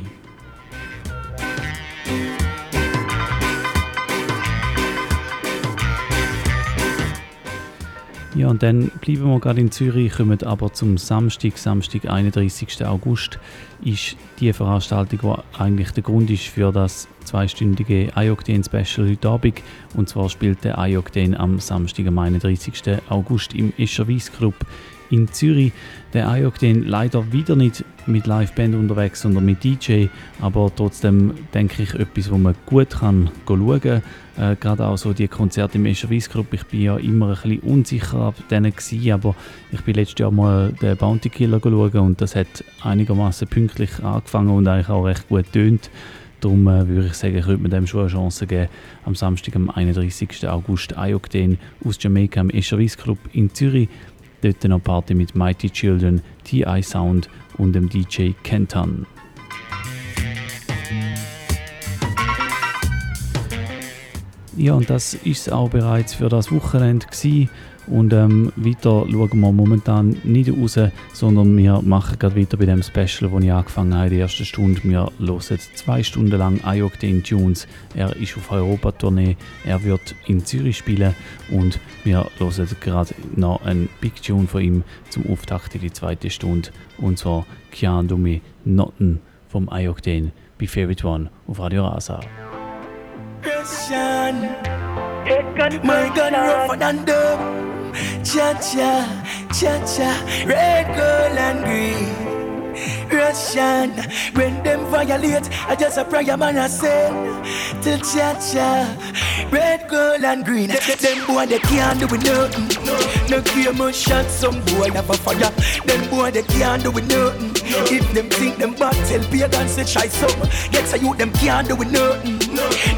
Speaker 3: Ja, und dann bleiben wir gerade in Zürich, kommen aber zum Samstag, Samstag, 31. August, ist die Veranstaltung, die eigentlich der Grund ist für das zweistündige iOctane-Special heute Abend. Und zwar spielt der iOctane am Samstag, am 31. August im Escher Weiss Club in Zürich. Der iOctane leider wieder nicht mit Liveband unterwegs, sondern mit DJ, aber trotzdem denke ich etwas, wo man gut kann schauen kann. Äh, Gerade auch so die Konzerte im Escher Weiss Club, ich bin ja immer ein bisschen unsicher ab denen gewesen, aber ich bin letztes Jahr mal den Bounty Killer schauen und das hat einigermaßen pünktlich angefangen und eigentlich auch recht gut tönt. Darum äh, würde ich sagen, könnte man dem schon eine Chance geben. Am Samstag, am 31. August, iOctane aus Jamaika im Escher Weiss Club in Zürich. Dort noch Party mit Mighty Children, TI Sound und dem DJ Kenton. Ja, und das ist auch bereits für das Wochenende gewesen. Und ähm, weiter schauen wir momentan nicht raus, sondern wir machen gerade weiter bei dem Special, wo ich angefangen habe, die erste Stunde. Wir hören zwei Stunden lang Ioctane Tunes. Er ist auf Europa-Tournee, er wird in Zürich spielen und wir hören gerade noch einen Big Tune von ihm zum Auftakt in die zweite Stunde. Und zwar Kian Dumi Notten vom Ioctane bei Favorite One auf Radio Rasa.
Speaker 7: Russian. My gun rougher than them. Cha cha, cha cha, red, gold, and green. Russian, when them violate, I just a prayer man I say till cha cha, red, gold, and green. Them boy they can't do with nothing. No care much shot, some boy have a fire. Them boy they can't do with nothing. If them think them bad, tell pagans to try some. Get a youth them can't do with nothing.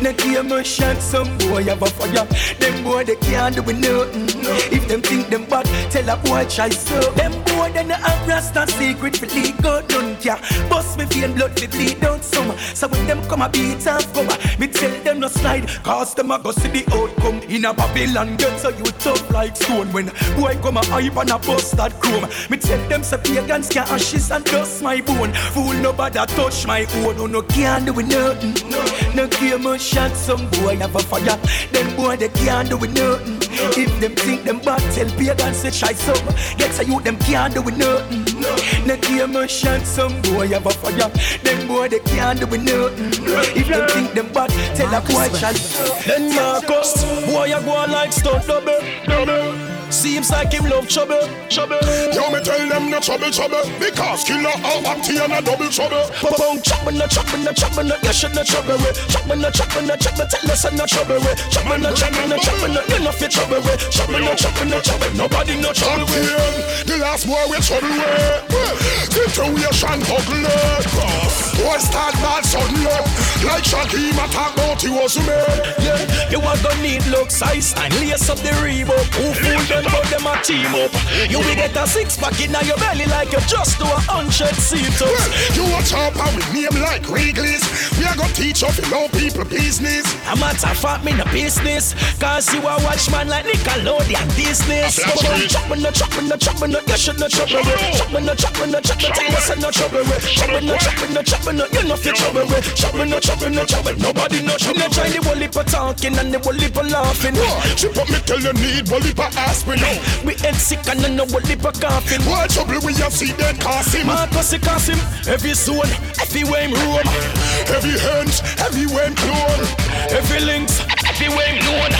Speaker 2: No game a shot, some boy have a fire. Them boy they can't do nothing. If them think them bad, tell a boy try so. Them boy they no have rasta secret for leak none care. Bust me vein blood fi bleed down some. So when them come a beat and come, me tell them no slide. Cause them a go see the outcome in a Babylon get so you tough like stone. When boy come a hype and a bust that chrome, me tell them say pagans can ashes and dust my bone. Fool nobody touch my own, no no can't do nothing. No no game a shot, some boy have a fire. Them boy they can't do nothing. If them think them bad, tell pagans say try some. Get say you them can't do with nothing. No game a shot, some boy have a fire. Them boy they can't do with nothing. If them think them bad, tell a boy try.
Speaker 5: Then Marcus, boy, you go like stunt double, double. Seems like him love trouble, trouble.
Speaker 10: Yo, me tell them no trouble, trouble. Because killer all acty and a double trouble.
Speaker 5: Boom, chop me no chop me no chop me no you should no trouble with. Chop me no chop me no chop me tell us no trouble with. Chop me no chop me no chop me no you no fit trouble with. Chop me no chop me no chop me nobody no trouble with.
Speaker 10: The last boy we trouble with. Situation ugly. Boy start bad suddenly. Like Shakim attack out he was made.
Speaker 5: Yeah, you are gonna need look size and lace up the Reebok. Who fool them but them a team up. You will get a six pack in your belly like you just do a hundred sit-ups.
Speaker 10: You watch out and we name like Wrigley's. We are gonna teach off you know people business.
Speaker 5: A matter of fact, me no business. Cause you a watchman like Nickelodeon business.
Speaker 10: That's right.
Speaker 5: Chop me no chop me no chop me no you should no trouble with. Chop me no chop me no chop me tell us no trouble with. Chop me no chop me no chop me no you no fit trouble with. Chop me no chop me no chop me nobody no trouble. No try the whole heap of talking and the whole heap of laughing.
Speaker 10: She put me tell you need one heap of aspirin.
Speaker 5: We head sick and I know heap of coughing.
Speaker 10: What trouble we have see that cost him?
Speaker 5: Marcus he cost him every soul, everywhere him roam.
Speaker 10: Heavy hands, heavy when clone.
Speaker 5: Every links, everywhere him known.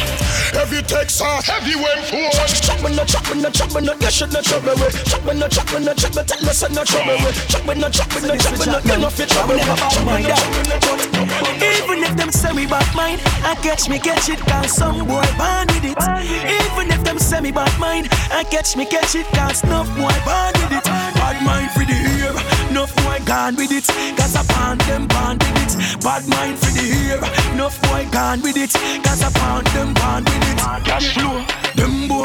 Speaker 10: Heavy Texas, heavy when phone.
Speaker 5: Chop me no chop me no chop me no you should no trouble with. Chop me no chop me no chop me tell us no trouble with. Chop me no chop me no chop me no you no fit trouble with. Chop me no chop me no chop me no
Speaker 2: Even if them say me bad mind, I catch me catch it cause some boy born with it. Even if them say me bad mind, I catch me catch it cause enough boy born with it. Bad mind for the ear, enough boy gone with it. Cause I pound them born with it. Bad mind for the ear, enough boy gone with it. Cause I pound them born with it. Cash flow. Them boy,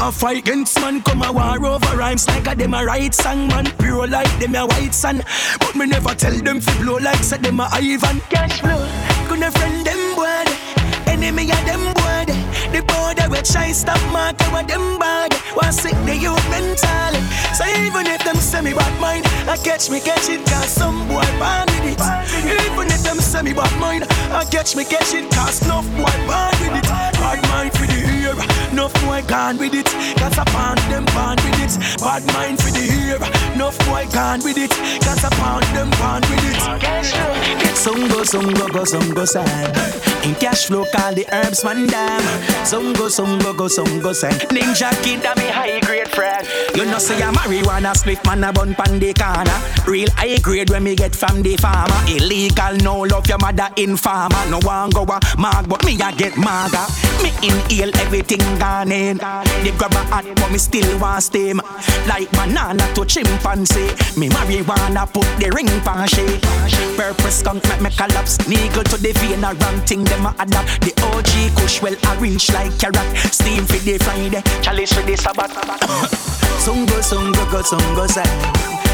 Speaker 2: a fight against man come a war over rhymes like a them a right song man pure like them a white sun. But me never tell them fi blow like say them a Ivan. Cash flow, gonna friend them boy. Enemy of them boy. The border we try stop mark with them bad. Want sick the youth mental. So even if them me bad mind, I catch me catch it cause some boy with it. Even if them say me bad mind, I catch me catch it cause no boy born with it. Bad mind for the ear, enough boy gone with it. Cause I pound them born with it. Bad mind for the ear, enough boy gone with it. Cause I pound them born with it. Some go, some go, go, some go sad. In cash flow, call the herbs man damn. Some go, some go, go, some go send. Ninja kid, me high grade friend. You know say a marijuana split man a bun pan the corner. Real high grade when me get from the farmer. Illegal, no love your mother in farmer. No one go a mag, but me a get maga. Me inhale everything gone in. The grab a hat, but me still want steam. Like banana to chimpanzee. Me marijuana put the ring pan she. Purpose skunk make me collapse. Needle to the vein, a wrong thing them a adapt. The OG kush well arranged like carrot. Steam for the Friday, chalice for the Sabbath. Sungo, sungo, go, sungo, say.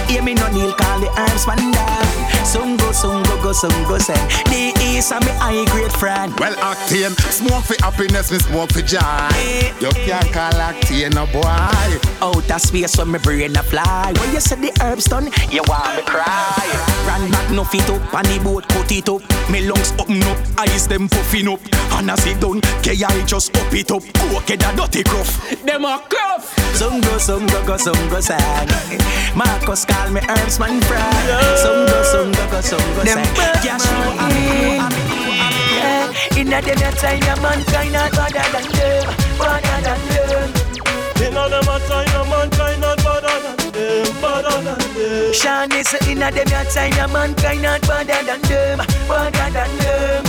Speaker 2: Hear me no kneel, call the arms man down. Sungo, sungo, go, sungo, say. The east a me high grade friend.
Speaker 10: Well, Octane, smoke for happiness, me smoke for joy. Eh. You can't call Octane a boy.
Speaker 2: Outer space when me brain a fly. When you say the herbs done, you want me cry. Run back, no fit up, on the boat, cut it up. Me lungs open up, eyes them puffing up. And as it done, KI just up it up. Coke the dirty gruff. Them a gruff. Some go, some go, go, some go sad. Marcus call me herbs man friend. Some go, some go, go, some go sad. Cash flow, I'm cool, I'm cool, I'm cool. Yeah. Inna them a time, a mankind not better than them, better than them.
Speaker 5: Inna them a time, a mankind not better than them, better than them.
Speaker 2: Sean is inna them a time, a mankind not better than them, better than them.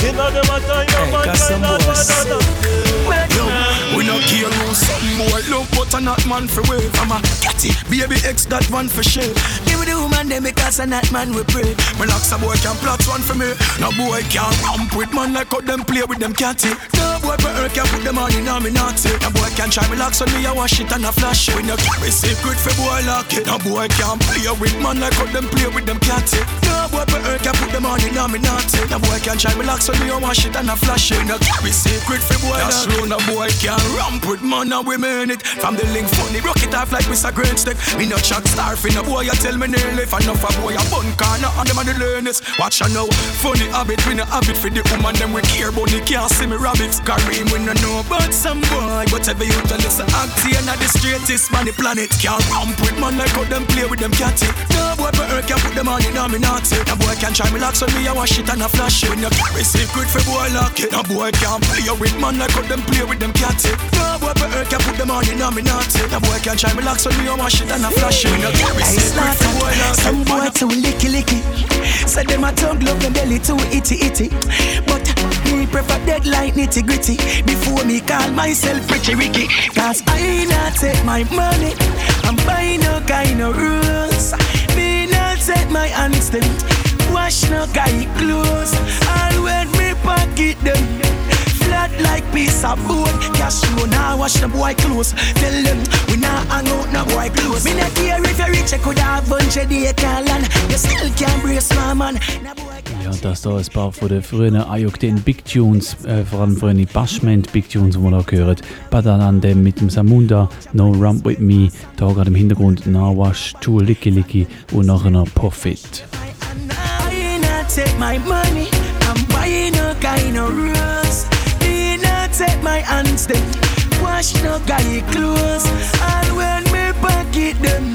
Speaker 5: Inna them a time, a mankind not better than them.
Speaker 2: Well,
Speaker 5: We no care who some boy love, but a not man for wave. I'm a catty, baby X that one for shave. Give me the woman, them because a not man we pray. Relax, a boy can plot one for me. No boy can ramp with man like how them play with them catty. No boy for her can put them on in a me naughty. No boy can try relax on me, I wash it and a flash it. We no carry secret for boy lock it. No boy can play with man like how them play with them catty. No boy for her can put them on in a me naughty. No boy can try relax on me, I wash it and a flash it. We no carry secret for boy lock it. No boy can ramp with man and mean it. From the link funny, rock it off like Mr. Great Stick. Me no chat star for no boy, you tell me nearly. If enough a boy, a bun corner and them are the learners. Watch I know, funny habit, we no habit for the woman, them we care, but they can't see me rabbits. Kareem, we no know about some boy. Whatever you tell us, act here, not the straightest man the planet. Can't ramp with man like how them play with them catty. No boy, but her can put them on in on me. No boy can try me locks on me, I wash it and I flash it. No carry secret for boy lock it. No boy can't play with man like how them play with them catty. No boy, but her can put them on in on me naughty. No boy can try me locks on me, I wash it and I flash it. No carry secret for boy lock it.
Speaker 2: Some boy too licky licky. Said them a tongue love them belly too itty itty. But me prefer dead like nitty gritty. Before me call myself Richie Ricky. Cause I not take my money. I'm buying no kind of rules. Me not take my hands them. Wash no guy clothes. All when me pocket them. Flat like piece of bone. Cash flow now wash the boy clothes. Tell them we not hang out no boy clothes. Me not care if you rich, I could have bunch of day. You still can't brace my man.
Speaker 3: Ja, das da ein paar von den frühen Ayokten Big Tunes, äh, vor allem frühen Bashment Big Tunes, die wir da gehört. Badalande mit dem Samunda, No Rump With Me, da gerade im Hintergrund Nawash, Two Licky Licky und nachher noch Profit.
Speaker 2: Take my money. I'm buying no kind of rules. My hands them. Wash no guy clothes. All when me pocket them.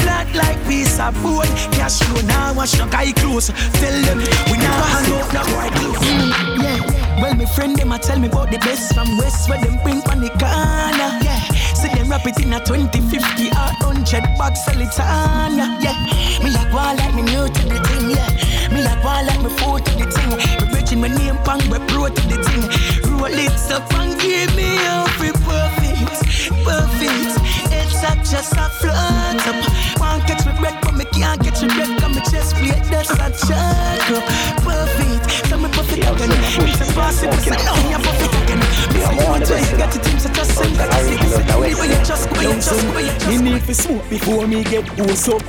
Speaker 2: Flat like piece of bone. Cash flow now wash no guy clothes. Tell them we not hang out no boy clothes. Mm, yeah. Well, my friend them a tell me about the best from West where them bring on the corner. Yeah. See them rap it in a 20, 50 or 100 bucks sell it on. Yeah. Me like one like me new to the thing. Yeah. Me like one like me foot to the thing. Me preaching my name pang we pro to the thing. Roll it up and give me every perfect, perfect. It's up just a float up. One catch me breath, but me can't catch me breath. Cause me chest plate that's a chunk up. Perfect. So me perfect again. Me say pass it, me say no, me a perfect again. Me say you want to you got the things so just send that. Me say you when you just go, just go,
Speaker 5: Me need to smoke before me get hose up.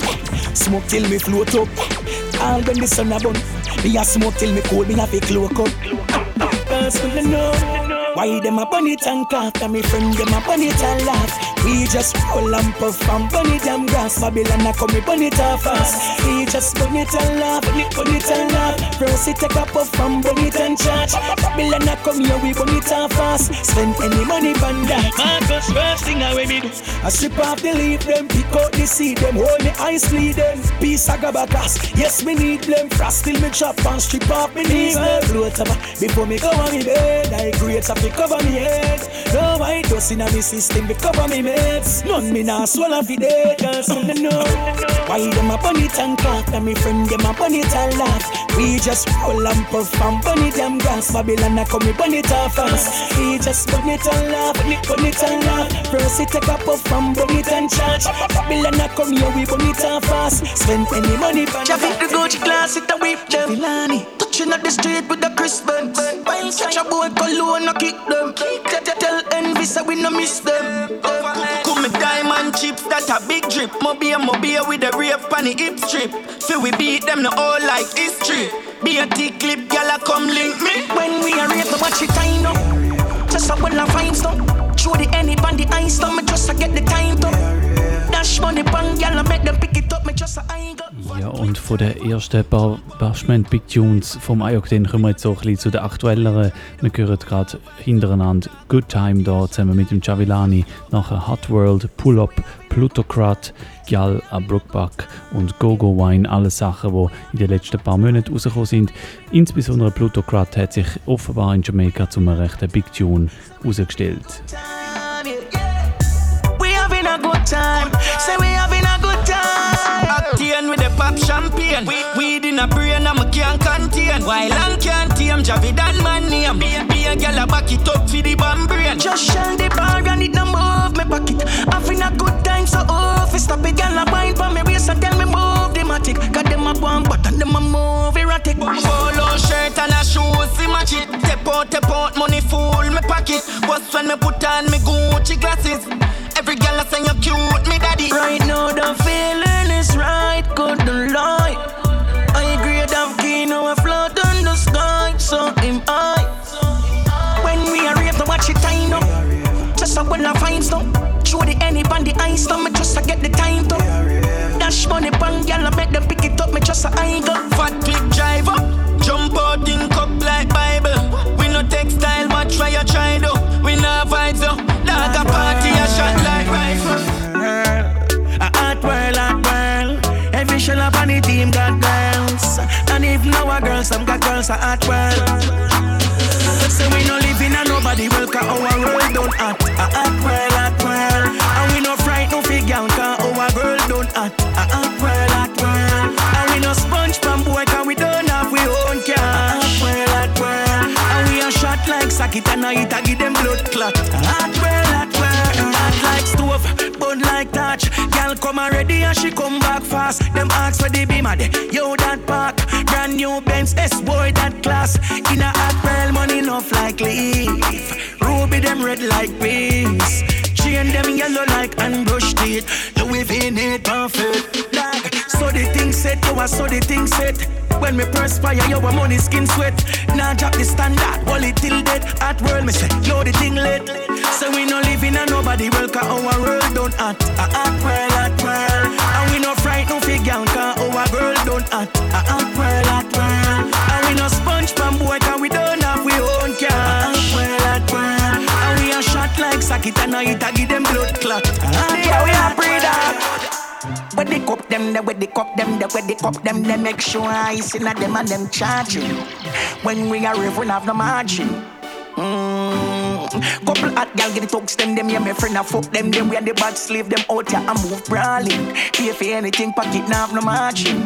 Speaker 5: Smoke till me float up. All when the sun a burn, me a smoke till me cold. Me to cloak up. Cause don't know why them a burn it and. And me friend them a burn it and laugh. We just roll and puff and burn it and grass. Babylon a come me burn it off fast. We just burn it and laugh, burn it, burn it and laugh. It take a puff and burn it and charge. Babylon a come here, we burn it off fast. Spend any money on that. Marcus first thing I we do. I strip off the leaf, them pick out the seed, them hold the ice bleed them. Piece of gabakas. Yes, me need them. Frost till me chop and strip off me knees. Them float up before me go on me bed. I grades up to cover me head. No white dust in a me system, me cover me mates. None me nah swallow dead, cause me know. Why them a burn it and cough, and me friend them a burn it and laugh. We just roll and puff and burn it and grass. Babylon a come me burn it fast. We just burn it and laugh, burn it and laugh. First it take a puff and burn it and charge. Babylon a come here, we burn it fast. Spend any money for
Speaker 2: Traffic the Gucci class, it a whip them. Touching at the street with the crisp. While catch a boy cologne, I kick them. Tell, envy, so we no miss them.
Speaker 11: Come me diamond chips, that a big drip. Mobile, mobile with the rave pan the hip strip. Feel we beat them the all like history. Be a T clip, gyal come link me.
Speaker 2: When we are rape, watch it time up. Just a well of fine stuff. Show the any band the ice stuff. Me just a get the time up.
Speaker 3: Ja, und von den ersten paar Bashment Big Tunes vom Ayokden kommen wir jetzt so ein bisschen zu den aktuelleren. Wir hören gerade hintereinander Good Time da zusammen mit dem Javilani, nachher Hot World, Pull Up, Plutocrat, Gyal a Brookback und Go-Go Wine, alles Sachen, die in den letzten paar Monaten rausgekommen sind. Insbesondere Plutocrat hat sich offenbar in Jamaica zum rechten Big Tune herausgestellt.
Speaker 2: Time. Say we
Speaker 11: champagne. We, weed in a brain and me can't contain. While I can't tame, Javid and man name. Be, be a gal a back it up for the bomb brain. Just shell the bar and no move me pocket. Having a good time so off. Stop it, gal a wine for me waist and tell me move the matic. Cause them a one button, them a move erratic. Polo shirt and a shoes, see match it. Tap out, tap out, money full me pocket. But when me put on me Gucci glasses. Every girl I say you cute, me daddy.
Speaker 12: Right now the feeling is right, couldn't lie. I agree that key now I float on the sky, so am I. When we are rave to watch it time up, just so when I find stuff. Show the any on the ice, so me just to get the time to. Dash money pan, girl, I make them pick it up, me just a I go.
Speaker 11: Fat big driver, jump out in cup like Bible. We no textile, but try you try do. We no vibes though. Dog a party, a shot like rifle.
Speaker 12: A hot world, hot world. Every shell up on the team got girls. And if no a girls, some got girls a hot world. So we no live in a nobody cause our world don't hot. Ah, ah, a hot world, hot ah, world. And we no fright no figure cause our girl don't hot. A hot world, hot world. And we no sponge from boy cause we don't have we own cash. A hot world, hot world. And we a shot like socket and I eat a give them blood clot. A hot world, hot world. Hot like stove, bun like touch. Girl come already and she come back fast. Them ask for the beamer. Yo that park, brand new Benz S boy that class. In a hot money enough like leaf. Them red like peace. Chain them yellow like unbrushed teeth. Louis V need perfect. Like, so the thing set, yo, I saw the thing set. When me perspire, yo, a money skin sweat. Now drop the standard, it till dead. At world, me say, yo, the thing lit. So we no live in a nobody world, cause our world don't act. A hot ah, ah, world, hot world. And we no fright, no figure, cause our girl don't act. A hot ah, world, hot socket and I eat a give them blood clot. Yeah, we are breeder. Where they cup them, they where they cup them, they where they cup them, they make sure I see them and them charging. When we are we have no margin. Mm. Couple hot gal get the talks them, them yeah, my friend I fuck them, them we are the bad slave, them out here and move brawling. Pay for anything, pocket now have no margin.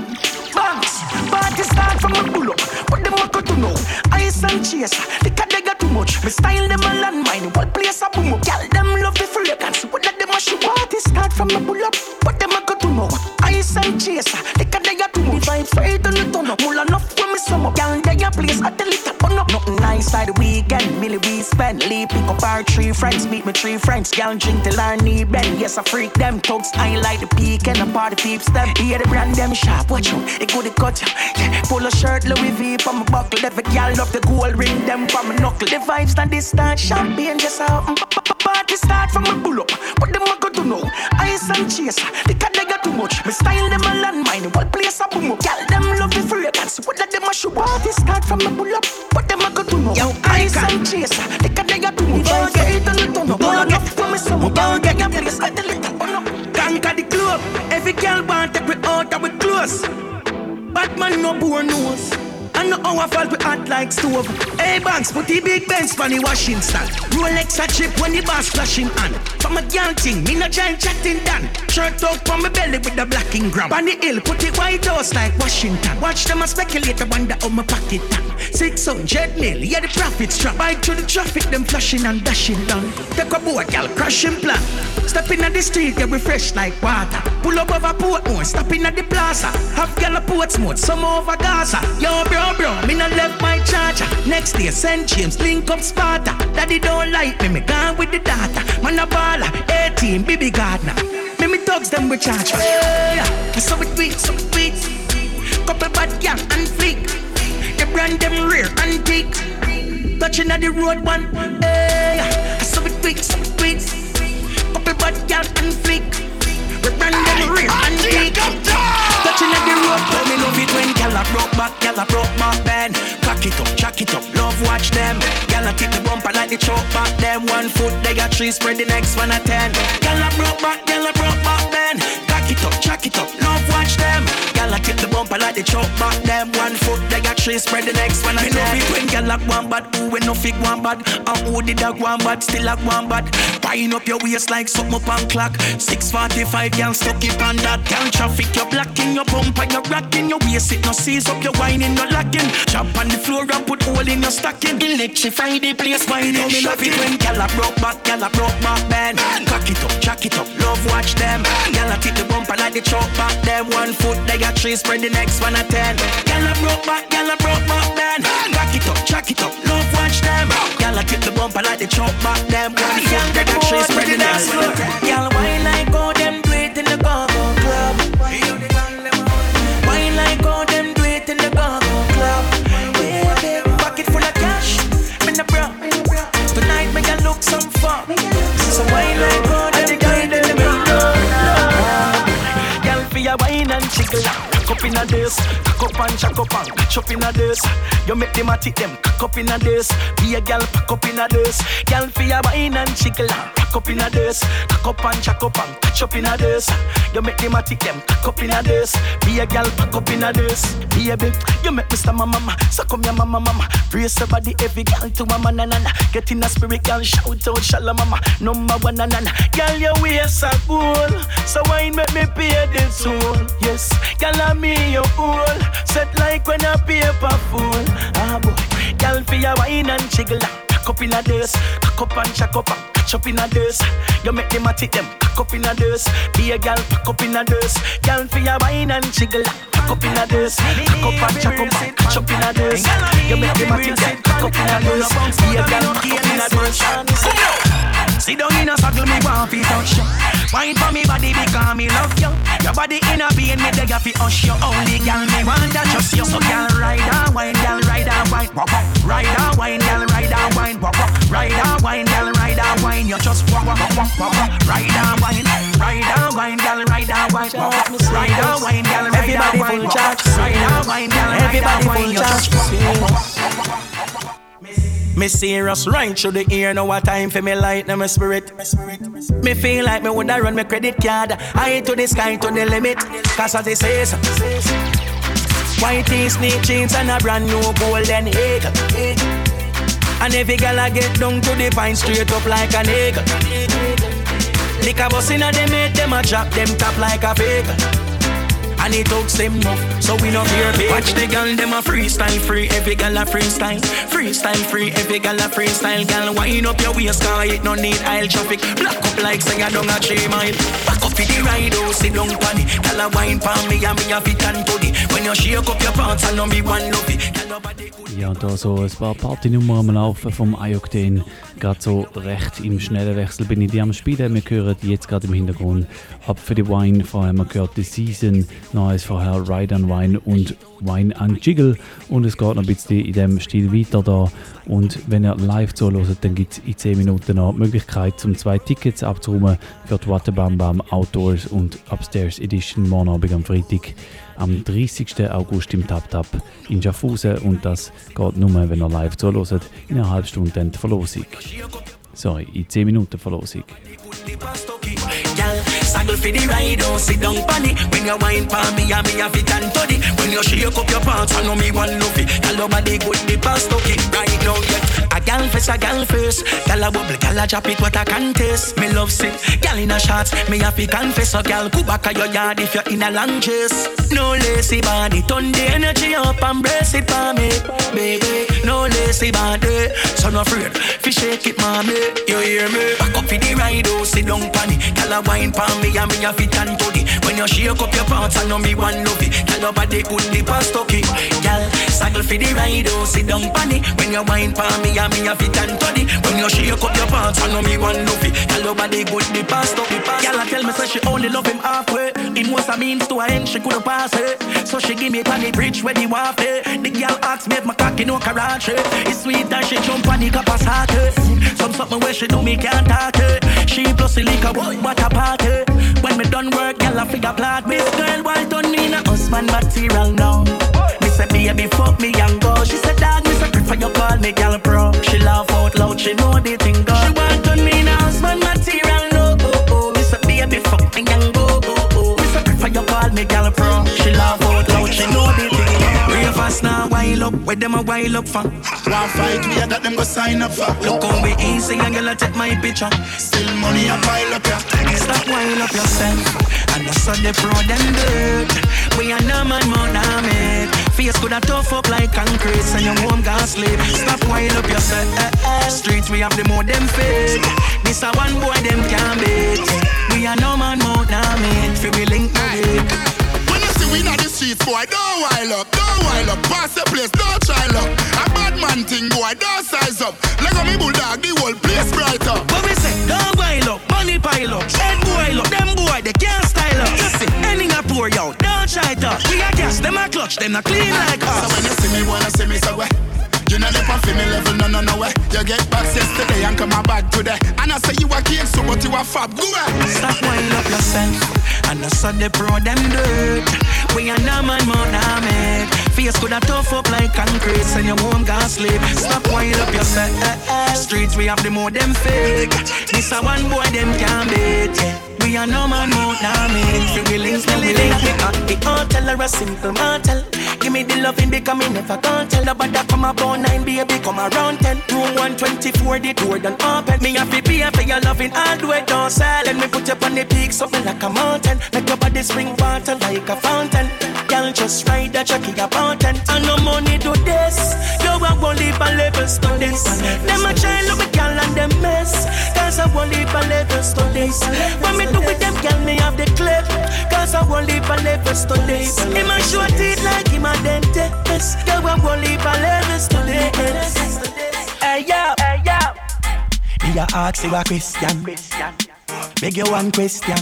Speaker 12: Banks, party start from a pull up, but them got to know. Ice and chaser, the cat they got too much. Me style them a landmine, what place a boom up. Gal them love the full can see what that them a show. Party start from a pull up, but them got to know. Ice and chaser, cat they got too much. Vibe straight on the turn up, mull enough when me sum up. Gal they a place at the little burn up. Nothing nice like the weekend, Millie we spend. Leave pick up our three friends, meet me three friends. Gal drink till our knee bend. Yes I freak them, thugs I ain't like the peak and the party peeps them. Hear the brand them sharp, watch out. It go the cut, yeah. Pull a shirt, Louis V from my buckle. Every gal love the gold ring, them from my knuckle. The vibes and this start champagne just out. Pa- pa- Party start from a pull up, but them a go to know. Ice and chaser, cat they got too much. Me style them a landmine, what place a boom. Gal them love the fragrance, what that them a show. Party start from a pull up, but them a go to know. Yo, ice and chaser, the cat they got too much. Vibes straight on the turn up, pull up from me some. Gal get your place at the little up. Conquer the club, every girl want take we out and we close. Batman no poor nose. And no our fault we hot like stove. Hey banks, put the big Benz for the washing stand. Rolex a chip when the boss flashing on. From a girl thing, me no giant chatting done. Shirt up from my belly with the blacking gram. On the hill, put it white house like Washington. Watch them a speculate, I wonder how my pocket down. 600 mil, yeah the profits drop. Bike through the traffic, them flashing and dashing down. Take a boat, girl, crashing plan. Step in the street, yeah we fresh like water. Pull up over Portmore, stop in at the plaza. Have girl a Portsmouth, some over Gaza. Yo bro, bro, me no left my charger. Next day, St. James, link up Sparta. Daddy don't like me, me gone with the data. Man a baller, 18, baby gardener. Me me thugs them we charge. Yeah, so it tweet, it tweet. Couple bad gang and fleek. The brand them rare antique. Touching at the road one. Yeah, so it tweet, so bend. It up, jack it up, love watch them. Gyal a tip the bumper like the choke back them. One foot they got three, spread the next one a ten. Gyal a broke back, gyal a broke back bend. Cock it up, jack it up, love watch them. Tip the bumper like the chop back. Them one foot, they got three spread the next one. I know it when girl like one bad, who when no fig one bad, and who did that one bad, still like one bad. Wind up your waist like something up on clock. 645, girl stuck it on that. Girl traffic, you're blocking your bumper, you're rocking your waist, it no seize up your whining, no locking. Jump on the floor and put hole in your stocking. Electrify the place, wine up, me love it when girl broke back, girl broke back band. Cock it up, jack it up, love watch them. Girl tip the bumper like the chalk back them. One foot, they got three, spread the next one a ten. Girl a broke back, girl a broke back band. Cock it up, jack it up, love watch them. Girl a tip the bumper like the chalk back them. One foot, they got three, spread the next one a ten. Girl wine like how them do it in the go-go club. Wine like how them do it in the go-go club. Pocket full of cash, me no bro. Tonight me can look some fun. So wine like how them do it in the go-go club. Girl, for your wine and Cock up in a this, cock up and chuck up and catch up in a this. You make them a tick them, cock up in a this. Be a girl, pack up in a this. Girl, for your wine and jiggle Cock up in a this, cock up and chuck up and catch up in a this. You make them a tick them, cock up in a this. Be a girl, pack up in a this. Baby, you make Mr. Mama, mama, so come your mama, mama. Brace your body, every girl to mama, na na na. Get in a spirit, girl, shout out, shalom, mama. Number one, na na na. Girl, your waist a goal, so wine make me pay the toll. Yes, girl, I'm me your all. Set like when a paper full. Ah boy, girl, for your wine and jiggle. Cock in a this, cock up and chuck up and catch up in a this. You make them a tick them, cock up in a this. Be a girl, pack up in a this. Girl, for your wine and jiggle. Cock up in a this, cock up and chuck up and catch up in a this. You make them a tick them, cock up in a this. Be a girl, pack up in a this. Sit down in a circle, me want fi touch you. Wine for me body because me love you. Your body in a being me beg fi hush you. Only girl me want that just you. So girl ride and wine, girl ride and wine, wop wop. Ride and wine, girl ride and wine, wop wop. Ride and wine, girl ride and wine. You just wop wop wop wop wop. Ride and wine, ride and wine, girl ride and wine, wop wop. Ride and wine, girl ride and wine, wop wop. Ride and wine, girl ride and wine. You just wop wop wop. Me serious right through the ear, now a time for me light, now my spirit. Me feel like me woulda run my credit card high to the sky to the limit. Cause as they say, so, white tees, snake chains, and a brand new golden eagle. And every gal I get down to the pine straight up like an eagle. Lick a bus inna them head, them a drop them top like a vehicle. And it talks them enough, so we not fear baby. Watch the girl, them a freestyle free, every girl a freestyle. Freestyle free, every girl a freestyle. Girl, wind up your waist, car it no need aisle traffic. Black up like say I down a three mile. Back up for the ride, oh, sit down pan it. Girl a wine pan me, and me a fit and toddy. When you shake up your pants, I know me one love it. Girl, nobody could
Speaker 3: Ja, da so ein paar Partynummern am Laufen vom I-Octane. Gerade so recht im schnellen Wechsel bin ich die am Spielen. Wir hören jetzt gerade im Hintergrund Up für die Wine. Vorher haben wir gehört The Season, neues vorher Ride and Wine und Wine and Jiggle. Und es geht noch ein bisschen in dem Stil weiter da. Und wenn ihr live zuhört, dann gibt es in 10 Minuten noch die Möglichkeit, um zwei Tickets abzuräumen für die Wattebam Bam Outdoors und Upstairs Edition morgen Abend am Freitag am 30. August im Tap Tap in Schaffhausen und das geht nur, wenn ihr live zuhört, in einer halben Stunde die Verlosung. Sorry, in 10 Minuten Verlosung.
Speaker 12: Saggle for the ride, don't sit down pan it. When you wine pan me, and me a fit and toddy. When you shake up your pants, I know me one love it. Your body good, the past okay. Right now, yeah. A gal face, a gal face. Gal a bubble, gal a drop it, what I can taste. Me love sick. Gal in a shots, me a fi confess. So gal, go back a your yard if you're in a long chase. No lazy body, turn the energy up and brace it for me, baby. No lazy body, so no afraid. Fi shake it, mommy. You hear me? Back up for the ride, oh, sit down pan it. Gal a wine pan me, and me a fit and toddy. When you shake up your pants, I know me one love it. Gal your body good, the past okay. Gal, saggle for the ride, oh, sit down pan it. When you wine pan me, and me a fit and toddy. When you shake up your pants, I know me one it. Gal your body good, the past okay. Gal a tell me say she only love him halfway. Him was a means to a end, she coulda pass it. So she give me pan the bridge where the waffle. The girl ask me if my cocky no karate. It's sweet that she jump on the capacity. Some something where she do me can't talk it. She plus the liquor, what a party. When me done work, girl a figure plot. This girl turn me in a husband material now. Say baby fuck me and go. She said dog me say prefer you call me girl pro. She laugh out loud, she know the thing go. She want turn me a husband material no. Oh, oh. Me say baby fuck me and go. Oh, oh. Me say prefer you call me girl pro. She laugh out loud, boss now wild up. Where them a wild up for?
Speaker 13: One fight me that them go sign up for.
Speaker 12: Look how we easy and girl take my picture.
Speaker 13: Still money a pile up, yeah.
Speaker 12: Stop wild up yourself. And I saw the pro them dirt. We are no man more than it. Face could have tough up like concrete, so your home gas sleep. Stop wild up yourself. Streets we have the more them fake. This a one boy them can't beat. We are no man more than it. Feel we link no
Speaker 13: we not the streets, boy, don't wild up, don't wild up. Pass the place, don't try luck. A bad man thing, boy, don't size up. Let go me bulldog, the whole place bright up.
Speaker 12: What we say, don't wild up, money pile up. Head boil up, them boy, they can't style up. You see, anything I pour out, don't try to. We a gas, them a clutch, them a clean like us.
Speaker 13: So when you see me, wanna see me, so? You know the for me level, no, no, no way. You get back yesterday and come back today. And I say you a king, so but you a fab. Go away.
Speaker 12: Stop wind up yourself. And I saw the pro them dirt. We are no man more than made. Face could have tough up like concrete, and your gas sleep. Stop wind up yourself. Eh, eh, streets we have the more them fake. This a one boy them can beat. We are no man more than me. Free willings, no living. The hotel or a simple motel. Give me the loving because me never can't tell nobody come about nine, baby, come around ten. Room 124, the door done open. Me have to pay for your loving all the way down south. Let me put you on the peak, something like a mountain. Make your body spring water like a fountain. Girl, just ride that chucky mountain. And no money do this. You a won't leave a levels to this. Them a try look at girl and them mess. Cause I won't leave a levels to this. When me do with them, girl, me have the clip. Cause I won't leave a levels to this. Him a show teeth like him a dentist. You a won't leave a levels to this. Hey, yo, hey, yo. Me a ask you a question. Beg you one question.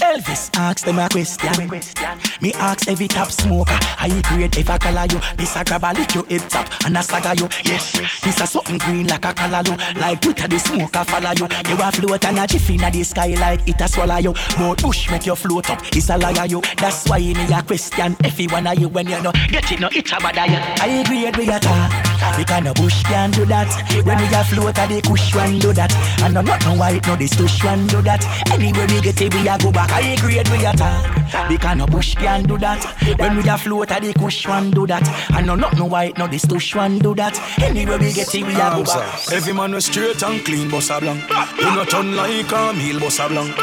Speaker 12: Elvis asked them a question. Me ask every top smoker. High grade if I color you. This a grab a lick you head top and a stagger you. Yes, this a something green like a color you. Like Twitter the smoker follow you. You a float and a jiffy in the sky like it a swallow you. More push make you float up. It's a liar you. That's why me a question. Every one of you when you know get it no it a bother you. I grade we a talk. Because no bush can do that. When we a float a the kush one do that. And no not no white no this tush one do that. Anywhere we get it, we a go back. High grade we a talk. Because no bush can do that. When we a float, a the kush one do that. And no not no white, no this tush one do that. Anywhere we get it, we a go back.
Speaker 5: Every man was straight and clean, boss a blank. You not turn like a meal, boss a blank.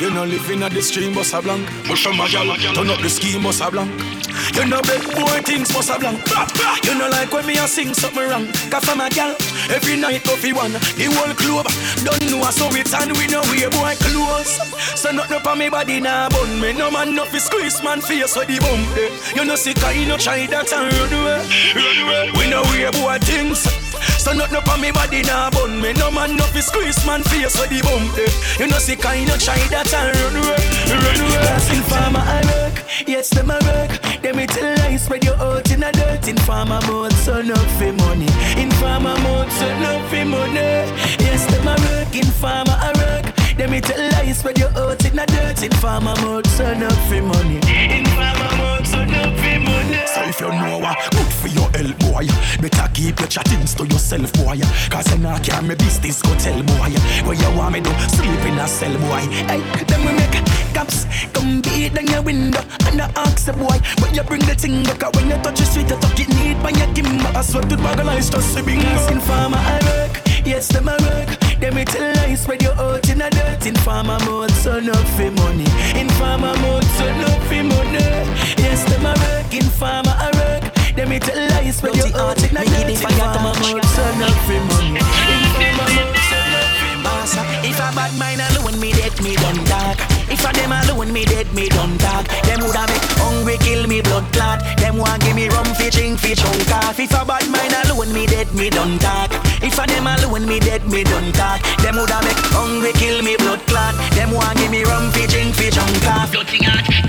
Speaker 5: You no living at the stream, boss a blank. Push a gal, turn up the scheme, boss a blank. You no beg boy things, boss a blank. You no like when me a sing something wrong. Cause from a gal, every night coffee one, the whole club. Don't know so it's and we know we boy close. So nothing up on me body now bun me. No man no fi squeeze man face so the bump there. Eh. You know see kind no try that and run away. Run away. We know we boy things. So nothing up on me body now bun me. No man no fi squeeze man face so the bump there. Eh. You know see kind no try that and run away. Run away.
Speaker 12: Dancing farmer I work. Yes, them I work. Them me tell lies spread your out in a dirt. In farmer mode so no fi money. In farmer mode so no fi money. Yes, them I work. In farmer I work. Them me tell lies spread your out in a dirt. In farmer mode so no fi money. In farmer mode so no fi money.
Speaker 5: So if you know what good for your help, boy, better keep your chattings to yourself, boy. Cause you not care me business go tell, boy. Where you want me to sleep in a cell, boy.
Speaker 12: Hey, them we make cops come beat down your window and I ask the boy, but you bring the thing back when you touch the sweet, you tuck it when you give me a sweat to bag of just a bingo. In farmer I work, yes them I work. Them me tell lies spread your out in a dirt. In farmer mode, so no fi money. In farmer mode, so no fi money. Yes them I work. In farmer I work. Them me tell lies spread your out in a dirt. In farmer mode, so no fi money. In farmer mode, so no fi money. If a bad mind alone, me dead, me done dark. If a them alone, me dead, me done talk. Them woulda make hungry, kill me blood clot. Them want give me rum, fi drink, fi chunk off. If a bad mind alone, me dead, me done talk. If a them alone, me dead, me done talk. Them woulda make hungry, kill me blood clot. Them want give me rum, fi drink, fi chunk off.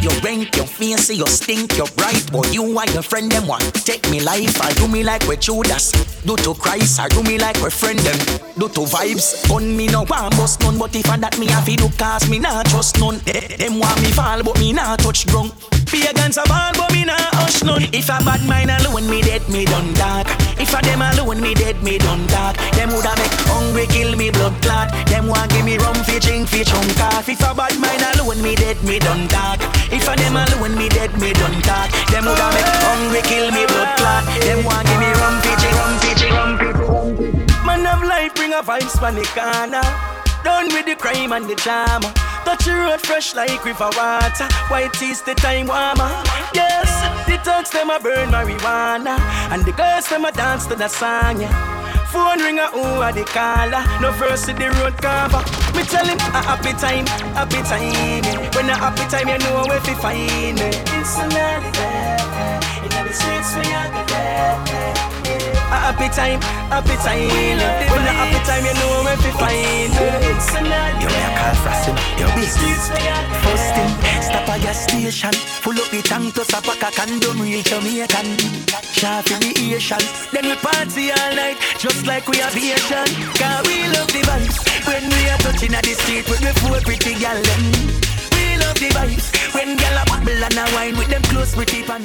Speaker 12: You rank, you fancy, you stink, you bright, boy. You and your friend them want take me life. I do me like we Judas. Do to Christ, I do me like we friend them. Do to vibes, gun me no one bust none. But if I that me have to do, cause me not trust none man. Them want me fall, but me not touch drunk. Be against a ball, but me not hush none. If a bad mind alone, me dead, me done dark. If a them alone, me dead, me done dark. Them woulda make hungry, kill me blood clot. Them want give me rum fi drink fi chunk off. If a bad mind alone, me dead, me done dark. If a them alone, me dead, me done dark. Them woulda make hungry, kill me blood clot. Them want give me rum fi drink, rum fi drink, rum fi drink.
Speaker 2: Man of life, bring a vibes from the corner. Done with the crime and the drama. Touch the road fresh like river water. White teeth the time warmer. Yes, the thugs them a burn marijuana, and the girls them a dance to the song. Yeah. Phone ring a who are the caller? No first to the road cover. Me tell him a happy time, happy time. When a happy time, you know where to find me. It's another day. In the streets, we are the a happy time, happy time. When a happy time, you know where to find You may call frosting, your business. First thing, stop at your station. Pull up the tank to stop a condom, real Jamaican. Sharp in the Asian. Then we party all night, just like we have Asian. Cause we love the vibes. When we are touching at the street with the four pretty gal We love the vibes. When gal a bubble and a wine with them close pretty pan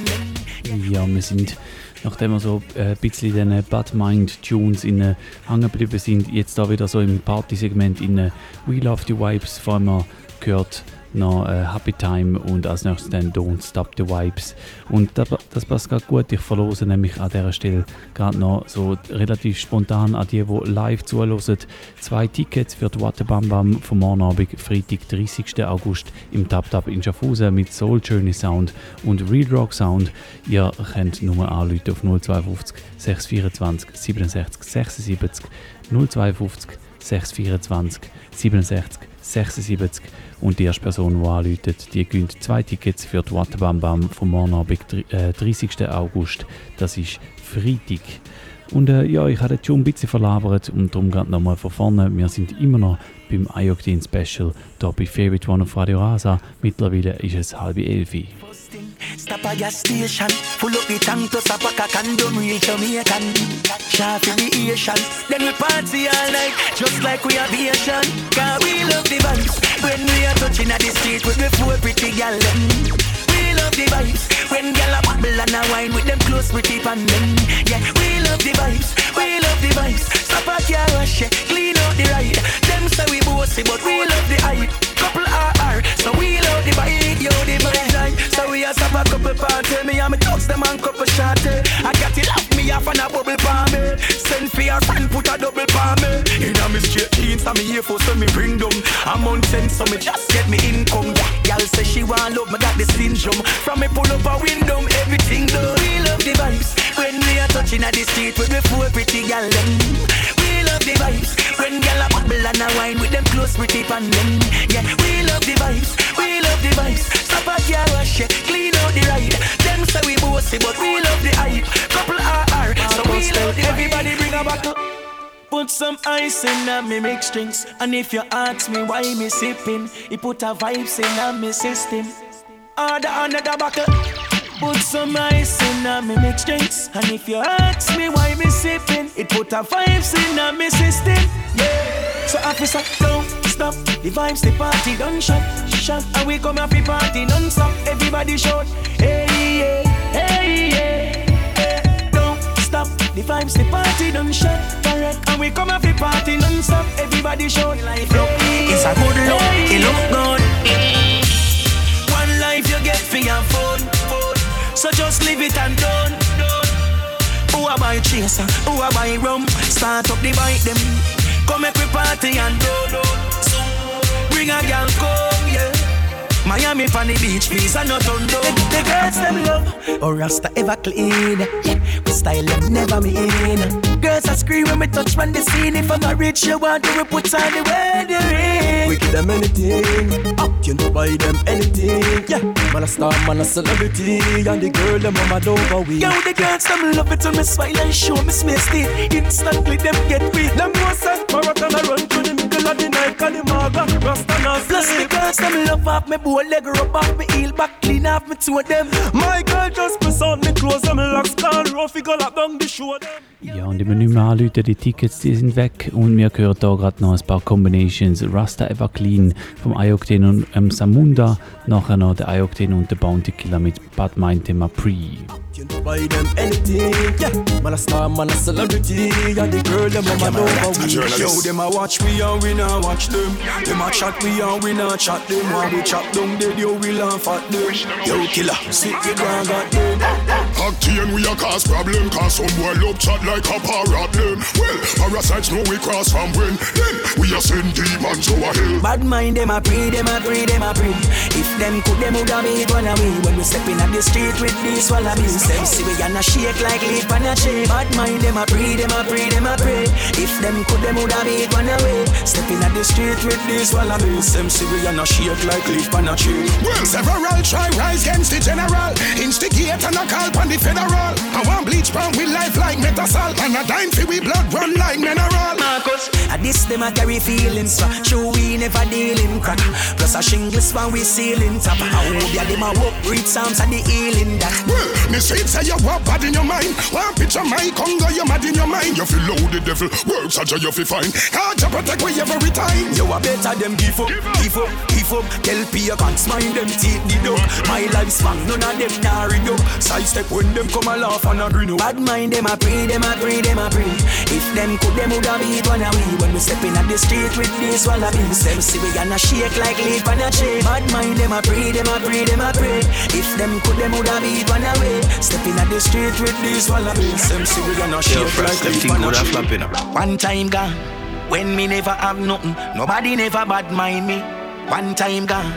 Speaker 3: Ja, wir sind nachdem wir so äh, ein bisschen in den Bad Mind Tunes äh, hängen geblieben sind, jetzt da wieder so im Party-Segment in äh, We Love the Vibes, vor allem gehört noch äh, Happy Time und als nächstes dann Don't Stop the Vibes. Und das, das passt gerade gut. Ich verlose nämlich an dieser Stelle gerade noch so relativ spontan an die, die live zuhören, zwei Tickets für die Wattebambam vom morgen Abend, Freitag, 30. August im Tap Tap in Schaffhausen mit Soul Journey Sound und Real Rock Sound. Ihr könnt nur anrufen auf 052 624 67 76 052 624 67 76 und die erste Person, die anruft, die gewinnt zwei Tickets für die Wattebam Bam vom morgen Abend, äh, 30. August. Das ist Freitag. Und äh, ja, ich habe jetzt schon ein bisschen verlabert und darum gerade nochmal von vorne. Wir sind immer noch beim Ayokdin Special hier bei Favorite One auf Radio Rasa. Mittlerweile ist es halb elf.
Speaker 2: Stop at your station, pull up the tank to stop a condom real Jamaican. Sharp in the Asian, then we party all night, just like we are Asian. Cause we love the vibes, when we are touching at the street with the four pretty gal We love the vibes, when gal a bubble and a wine with them close pretty pan Yeah, we love the vibes, we love the vibes. Stop at your rush, clean out the ride. Them say we bossy, but we love the hype. Couple RR, so we love the vibe, yo the vibe. So we are stop a couple party, me and me talks them and couple shorty. I got it love me off and a bubble palm me. Eh. Send for your friend, put a double palm me. Eh. In a me straight jeans, and me here for so me bring them. I'm on ten, so me just get me income. Yeah, y'all say she want love, me got the syndrome. From me pull up a window, everything done. We love the vibes when we are touching at the street with the four pretty gal love the vibes when gal a bubble and a wine with them close pretty pan Yeah, we love the vibes, we love the vibes. Stop a car wash, clean out the ride. Them say we bossy, but we love the hype. Couple RR, so we love the Everybody bring a bottle. Put some ice in a me mix drinks And if you ask me why me sipping He put a vibes in a me system Order another bottle Put some ice in a me mix drinks And if you ask me why me sipping It put a vibes in a me system Yeah So officer don't stop The vibes the party don't shut Shut And we come happy party non-stop Everybody shout Hey yeah Hey yeah Don't stop. The vibes, the party don't shut. Correct. And we come happy party non-stop. Everybody show life. Look, it's a good look. It look good. One life you get for your phone. So just leave it and done. Who a buy chaser? Who a buy rum? Start up the bike them. Come make we party and do do. Bring a girl yeah. Miami on the beach, please, and not on the, the girls them love, or Rasta ever clean. Yeah, we style them never mean. Girls are scream when we touch on the scene. If I'm not rich, you want to we put on the wedding ring. We give them anything, up you know buy them anything. Yeah, man a star, man a celebrity, and the girl them mama over we. Yo, the girls them love it when me smile and show me smash it. Instantly them get weak. Them know say marathon I run to the middle of the night, call the maga, Rasta not Plus the girls them love off me boy leg rub off me heel back clean off me two of them. My girl just press on me clothes, them locks can rough, go lock down the show them.
Speaker 3: Ja, und immer nicht mehr anrufen, die Tickets die sind weg. Und wir hören hier gerade noch ein paar Combinations. Rasta Ever Clean vom Ayokten und ähm, Samunda. Nachher noch der Ayokten und der Bounty Killer mit Bad Mind Thema Pre. You know buy them anything, yeah. Man a star, man a celebrity, and the girl them mama know how we.
Speaker 5: Yo, them a watch me and we not watch them. Them a chat me and we not chat them. When we chop down dead, yo we laugh at them. Yo killer, sit the ground got them.
Speaker 10: octane we a cause problem Cause some boy love chat like a parrot them Well, parasites know we cross from when Then we a send demons over hell
Speaker 12: Bad mind them a pray, them a pray, them a pray If them could them would have made one away When we step in at the street with these wallabies Them see we gonna shake like leaf on a tree. Bad mind them a pray, them a pray, them a pray. If them could them would have made one away. Step in the street with these wallabies. Them see we gonna shake like leaf on a tree.
Speaker 10: Well, several try rise against the general. Instigate and a call on the federal. I want bleach brown with life like metasol And a dime for we blood run like mineral.
Speaker 12: Marcus, at this them a carry feelings for. True we never deal in crack. Plus a shingles when we ceiling top I hope ya them a walk read psalms and the healing that.
Speaker 10: Well, say say you walk bad in your mind. One picture my congo you mad in your mind. You feel low the devil, works such a you feel fine. Can't you protect we every time?
Speaker 12: You a better them give up, give up, give up Tell P can't mind them teeth the dog My lifespan, none of them nah rig up. Side step when them come a laugh and a grin up Bad mind them a pray, them a pray, them a pray. If them could them woulda beat one away. When we step in at the street with these wallabies Them see we gonna shake like leaf on a tree. Bad mind them a pray, them a pray, them a pray. If them could them woulda beat one away Step in at the street with these wallabies Them see we gonna shake like leaf on a tree One time gone when me never have nothing, nobody never bad mind me. One time gone,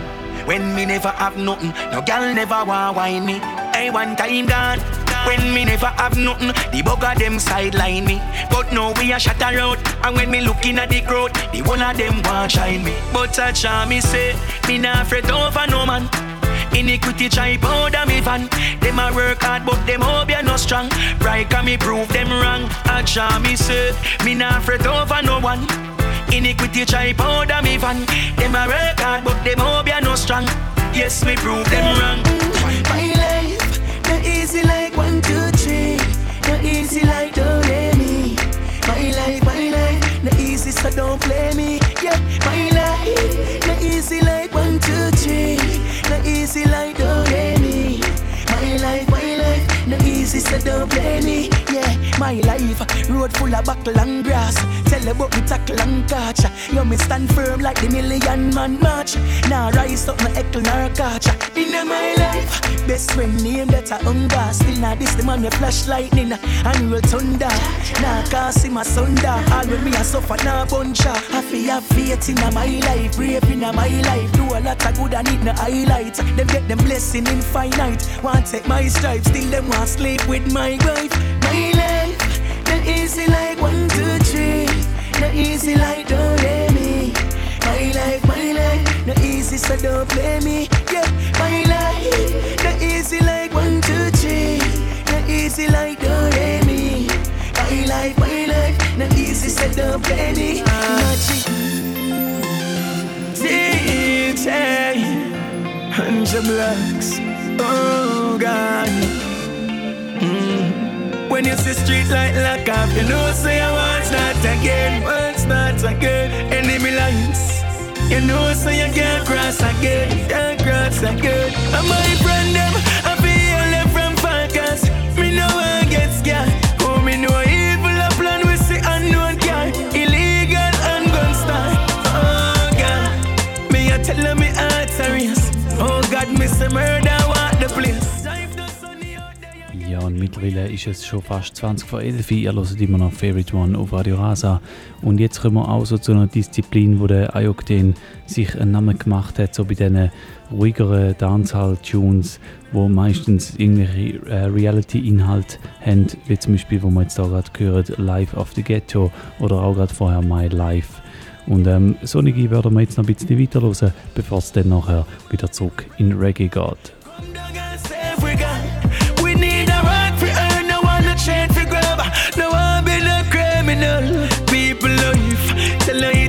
Speaker 12: when me never have nothing, no girl never want wine me. Hey, one time gone. When me never have nothing, the bugger them sideline me. But now we a shut out, and when me looking at the crowd, the one of them want shine me. But I try me say, me not afraid over no man. Iniquity try powder me van. Them a work hard, but them hope you no strong. Right, can me prove them wrong. I try me say, me not afraid over no one. Iniquity try powder me van. Them a work hard, but them hope you no strong. Yes, me prove them wrong.
Speaker 2: My life, not easy like one, two, three. Not easy like do re mi. My life, my life, not easy so don't play me. Yeah, my life, not easy like easy like do re mi. My life, my life, not easy so don't play me. My life, road full of buckle and grass. Tell about me tackle and catch. Yo, me stand firm like the million man march. Now rise up, no echo nor catch. In my life, best friend name that I unga. Still not this the man with flash lightning and roll thunder. Now can't see my thunder. All with me I suffer now buncha. I feel have faith in my life, brave in my life. Do a lot of good and need no highlights. Them get them blessing infinite. Want take my stripes, still them want sleep with my wife. My life, not easy like one, two, three. Not easy like do re mi. My life, my life, not easy so don't play me. Yeah, my life, not easy like one, two, three. Not easy like do re mi. My life, my life, not easy so don't play me. Magic.
Speaker 5: DJ Hundred blocks Oh God mm. When you see street light lock up You know say I want start again Want start again. Enemy lines You know say you can't cross again Can't cross again. And my friend them I feel them from Falcons Me know I get scared Oh me know evil a plan We see unknown car Illegal and gun Oh God. Me a tell me heart serious. Oh God me say murder want the place
Speaker 3: mittlerweile ist es schon fast 20 vor 11 Ihr hört immer noch Favorite One auf Radio Rasa. Und jetzt kommen wir auch so zu einer Disziplin, wo der Ayokden sich einen Namen gemacht hat, so bei diesen ruhigeren Dancehall-Tunes, wo meistens irgendwelche äh, Reality-Inhalte haben, wie zum Beispiel, wo wir jetzt da gerade hören, Live of the Ghetto oder auch gerade vorher My Life. Und ähm, solche werden wir jetzt noch ein bisschen weiterhören, bevor es dann nachher wieder zurück in Reggae geht.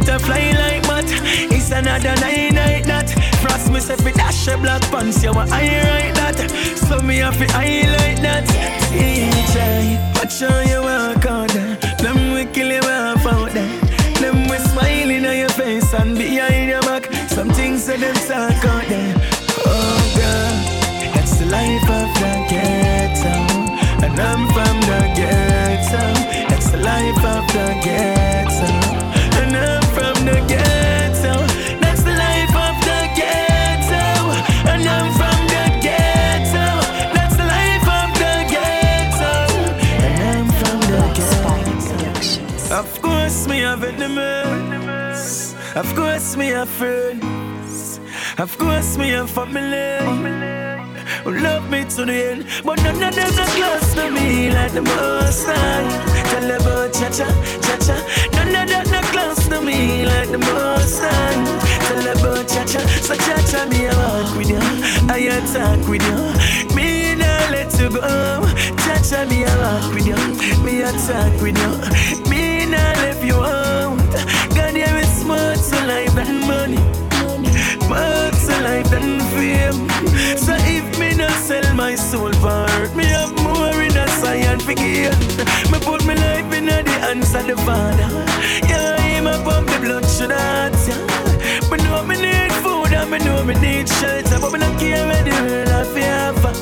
Speaker 5: A fly like mat. It's another night, night, not. Frost me say fi dash a black pants, you want I write that. So me have to highlight that. DJ, watch how you walk out there. Them we kill you off out there. Them we smiling on your face and behind your back. Some things that them talk out there. Oh God, that's the life of the ghetto. And I'm from the ghetto. That's the life of the ghetto the ghetto. That's the life of the ghetto. And I'm from the ghetto. That's the life of the ghetto. And I'm from the ghetto.
Speaker 2: Of course, me have enemies. Of course, me have friends. Of course, me have family who love me to the end. But none of them are close to me like the most. Tell about cha cha, cha cha. None of them me like the most high. Tell about cha cha, so cha cha me I walk with you, I attack with you. Me not let you go. Cha cha me I walk with you, me attack with you. Me not let you out. God, there is more to life than money. More to life than fame. So if me not sell my soul for hurt, me have more in a science forget. Me put my life in the hands of the Father. Him up on the blood should yeah. But know me need food and me know me need shelter, but me not care where the world I feel for.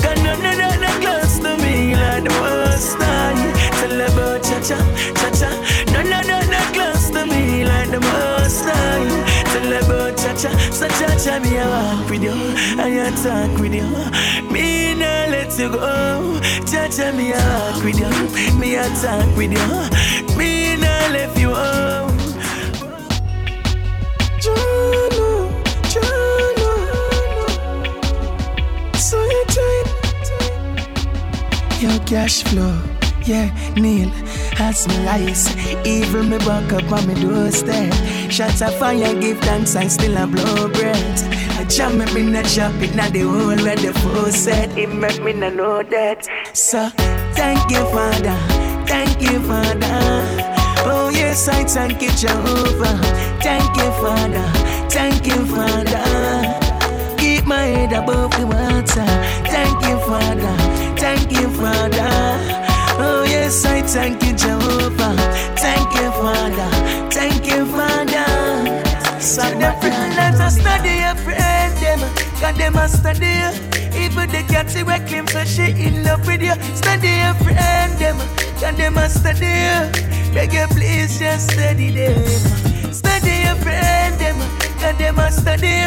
Speaker 2: Cause none of that not close to me like the worst time. Tell about cha-cha, cha-cha. None of that not close to me like the most time. Tell about cha-cha, cha-cha me I walk with you, I talk with you. Me not let you go. Cha-cha me walk with you, me I talk with you. Me not let you take your cash flow. Yeah, Neil, as my eyes, evil me back up on my doorstep. Shots of fire, give thanks, I still a blow breath. Jam me in the shop, it not the whole where the fool said. It make me not know that. So, thank you, Father, thank you, Father. Oh, yes, I thank you, Jehovah. Thank you, Father, thank you, Father. Keep my head above the water. Thank you, Father, thank you, Father. Oh, yes, I thank you, Jehovah. Thank you, Father. Thank you, Father. So the friend let us God them a study. Even the cat see what claim so she in love with you. Study a friend them. God them a study. Beg you please just study them. Study a friend them. God them a study.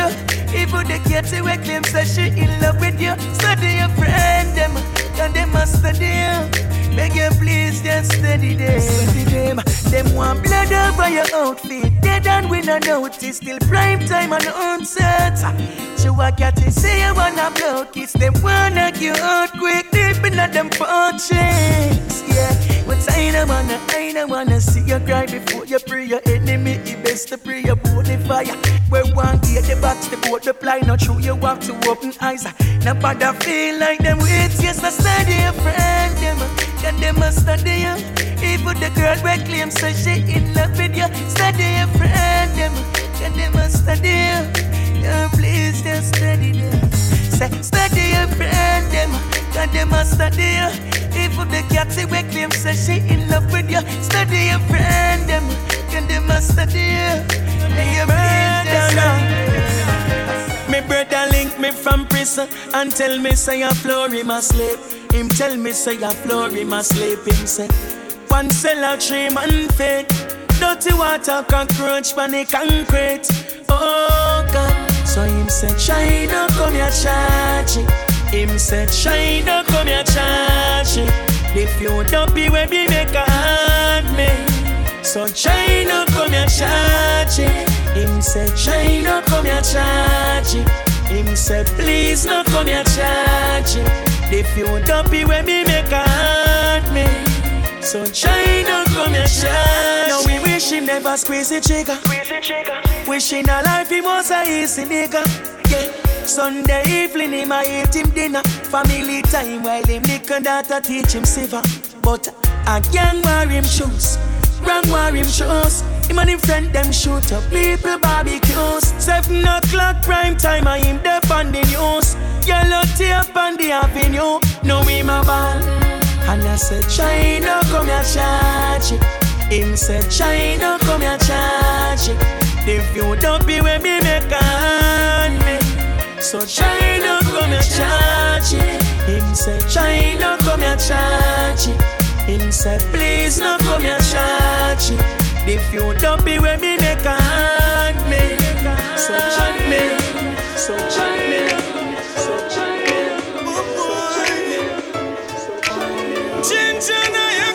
Speaker 2: Even the cat see what claim so she in love with you. Study a friend them. God them a study. Beg you please just steady them. Steady them. Them want blood over your outfit. Dead and we no notice. Still prime time and onset. So I got to say I wanna blow kiss. Them wanna get out quick. Deep in them fortunes. Yeah. But I don't wanna, I don't wanna see you cry before you pray your enemy. It best to pray your bonfire. Where one gear the box, the boat reply. Not true, you have to open eyes. Nobody feel like them wait. Yes, I study a friend. Them and they must study you. Even the girl we claim so she in love with you. Study your friend them, and they must study you. Yeah, please just study them. Say, study your friend them, and they must study you. Even the cat we claim so she in love with you. Study your friend them, and they must study you. Yeah, please just study Me brother link me from prison and tell me say I floor my sleep. Him tell me say I floor my sleep. Him say one cell cellar tree man fit. Dirty water cockroach pan the concrete. Oh God. So him said, China come here charge it. Him said, China come here charge it. If you don't be where me make a hand me. So China come here charge it. Him said, China come here charge. Him said, please no come here charge you don't be where me make a hand me. So China come here charge. Now we wish him never squeeze the trigger. Wishing a life he was a easy nigga. Yeah. Sunday evening him I eat him dinner. Family time while him liquor data teach him silver. But a gang wear him shoes. Wrong wear him shoes. Him and him friend them shoot up people barbecues. Seven o'clock prime time I him dep on the news. Yellow tape on the avenue. No him a ball. And I said China come here charge it. Him said China come here charge it. If you don't be with me make hand me. So China come here charge it. Him said China come here charge it. Him said please no come here charge it. If you don't be with me, a hand me. So chant me, so chant me, so chant me. Ginger na yakti,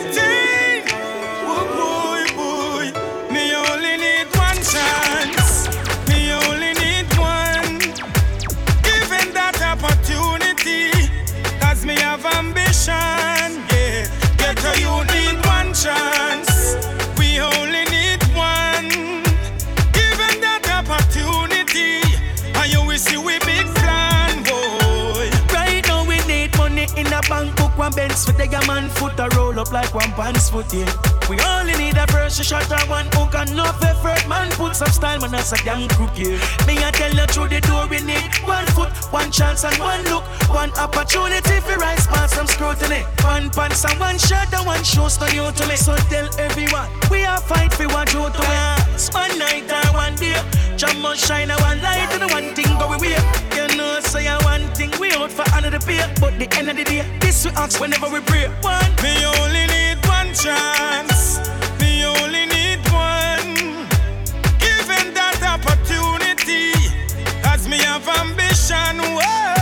Speaker 2: oh boy, This for the man foot a roll up like one pants foot, yeah. We only need a pressure shot or one hook and no effort. Man, put some style, man, that's a damn crook, yeah. Me, I tell you through the door, we need one foot, one chance, and one look. One opportunity for rise past some scrutiny. One pants and one shot, and one show no you to me. So tell everyone, we are fight for what you to win. One night or one day, jam must shine a one light and one thing go away. Say so one thing we out for another beer, but the end of the day, this we ask whenever we pray. One,
Speaker 14: me only need one chance. Me only need one. Given that opportunity, as me have ambition. Whoa,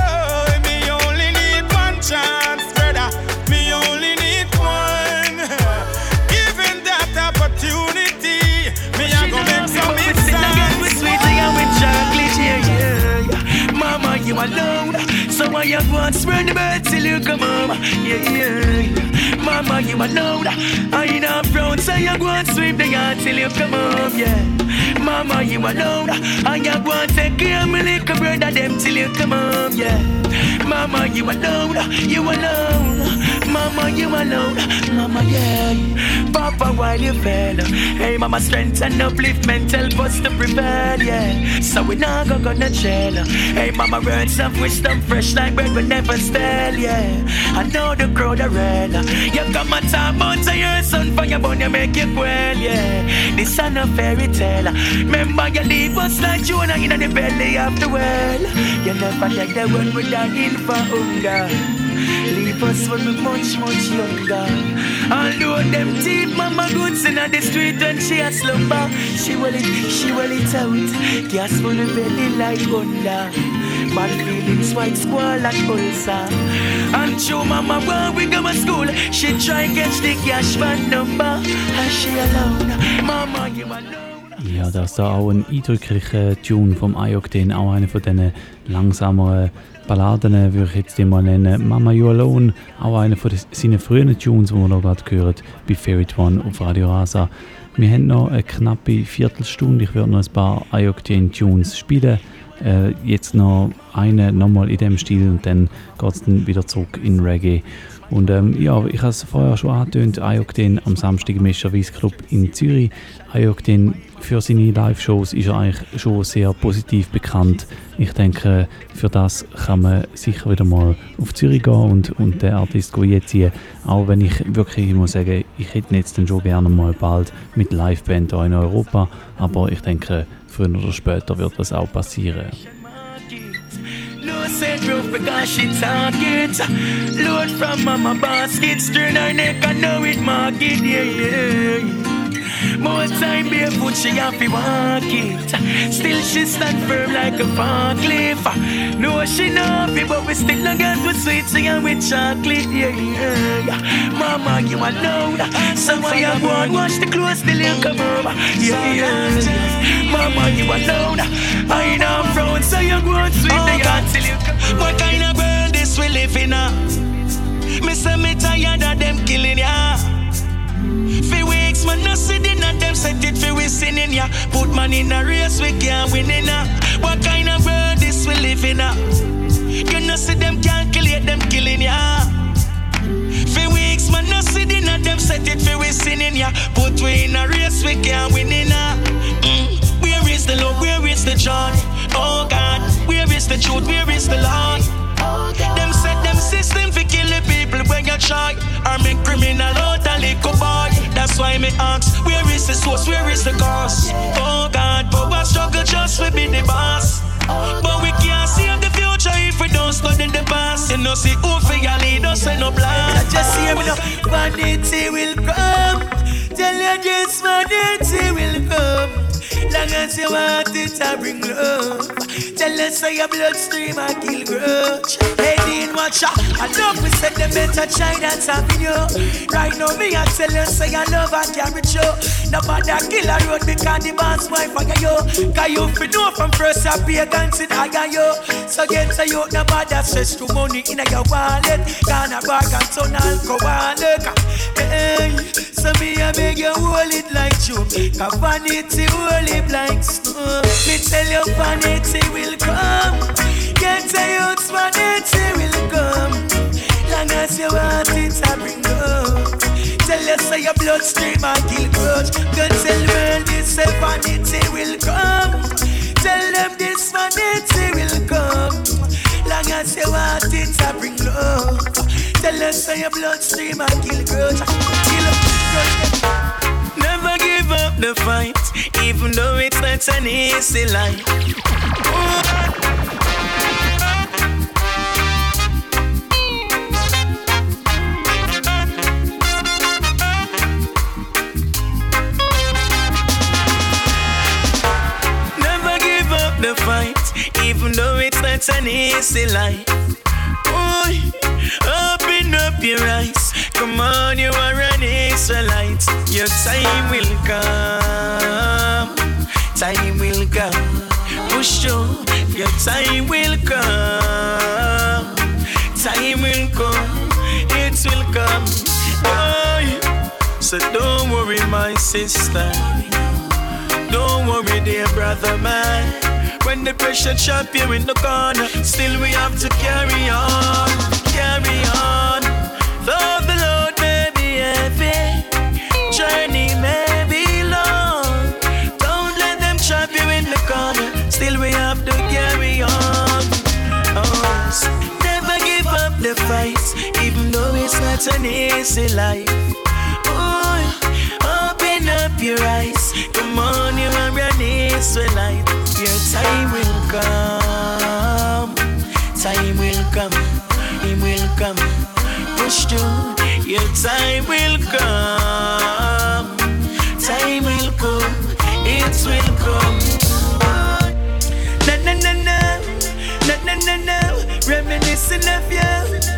Speaker 2: alone. So I want to spread the bed till you come home? Yeah, yeah. Mama, you alone. I ain't up front, so you go and sweep the yard till you come home, yeah. Mama, you alone. I go and take care of me little brother them till you come home, yeah. Mama, you alone. You alone. Mama, you alone. Mama, yeah. Papa, while you fell. Hey, mama, strength and upliftment help us to prevail, yeah. So we not go gonna jail. Hey, mama, words of wisdom fresh like bread we never stale, yeah. I know the crowd are red. You come and talk about your son for your bone, you make you well, yeah. This is a fairy tale. Remember, you leave us like Jonah in the belly of the well. You never like the we dying for hunger. Leave us when we much, much younger. Although them teeth mama goods in the street when she a slumber. She will it, she will it out. Gas full of belly like thunder. Bad feelings, white squall and ulcer. And show mama when we go to school, she try catch the cash van number. And she alone, mama you alone.
Speaker 3: Ja, das ist auch ein eindrücklicher Tune vom Ayokden, auch einer von diesen langsameren Balladen, würde ich jetzt mal nennen. Mama You Alone, auch einer von seinen frühen Tunes, die wir noch gerade gehört bei Favorite One auf Radio Rasa. Wir haben noch eine knappe Viertelstunde, ich werde noch ein paar Ayokden Tunes spielen. Äh, jetzt noch eine nochmal in dem Stil und dann geht es dann wieder zurück in Reggae. Und ähm, ja, ich habe es vorher schon angetönt, Ayokden am Samstag im Mescher Club in Zürich. Ayokden für seine Live-Shows ist er eigentlich schon sehr positiv bekannt. Ich denke, für das kann man sicher wieder mal auf Zürich gehen und, und den Artist jetzt ziehen. Auch wenn ich wirklich muss sagen, ich hätte jetzt dann schon gerne mal bald mit Liveband hier in Europa. Aber ich denke, früher oder später wird das auch passieren.
Speaker 2: said roof because she talk it. Load from mama basket, turn her neck, I know it market, yeah, yeah. More time barefoot, she to walk it. Still she stand firm like a forklift. No, she know it, but we still not got with sweet and with chocolate. Yeah, yeah. Mama, you alone. So why you and wash the clothes till you come over? Yeah, yeah. Mama, you alone. I know I'm frown, so you go and sweep the yard till you come. What kind of world this we live in? Uh? Me say me tired of them killing ya. Fi weeks, man, no see the not them set it fi we sinning ya. Put man in a race, we can't win in ya. What kind of world this we live in ya? You no see them calculate them killing ya. Fi weeks, man, no see the not them set it fi we sinning ya. Put we in a race, we can't win in ya. Mm. Where is the love? Where is the joy? Oh God, where is the truth? Where is the Lord? Them set them system fi kill the people when you try Or make criminal out a little boy. That's why me ask Where is the source, where is the cause? Oh God, but we struggle just to be the boss. But we can't save the future if we don't study the past. You know see who for your lead us and no plan? I just see me now. Vanity will come. Tell you just vanity will come Long as you want it, I bring love. Tell us say your bloodstream, I kill grudge. Hey, Dean, watch out. I love we said them better try that having you. Right now, me, I tell you, say I love I carry you. Nobody kill a road because the boss wife I got you. Cause you fi know from first I be a dancing I got you. So get to you, nobody stress to money in your wallet. Gonna bag and turn alcoholic. Hey, so me, I beg you, hold it like you. Cause vanity, hold it like snow. Me tell you, vanity will come. Get to youth, vanity will come. Long as you want it, I bring up. Tell you say your bloodstream and kill grudge. Don't tell the world this vanity will come. Tell them this vanity will come. Long as you want it, I bring love. Tell us say your bloodstream and kill grudge. Kill grudge. Never give up the fight, even though it's not an easy life. Never give up the fight, even though it's not an easy life. Boy, open up your eyes. Come on, you are an Israelite. Your time will come. Time will come. Push on. Your time will come. Time will come. It will come. Boy, so don't worry, my sister. Don't worry, dear brother, man. When the pressure chop you in the corner, still we have to carry on, carry on. Journey may be long. Don't let them chop you in the corner, still we have to carry on. Oh, never give up the fight, even though it's not an easy life. Oh, open up your eyes, come on, you are an Israelite. Your time will come. Time will come. It will come. Push through. Your time will come. Reminiscing of you.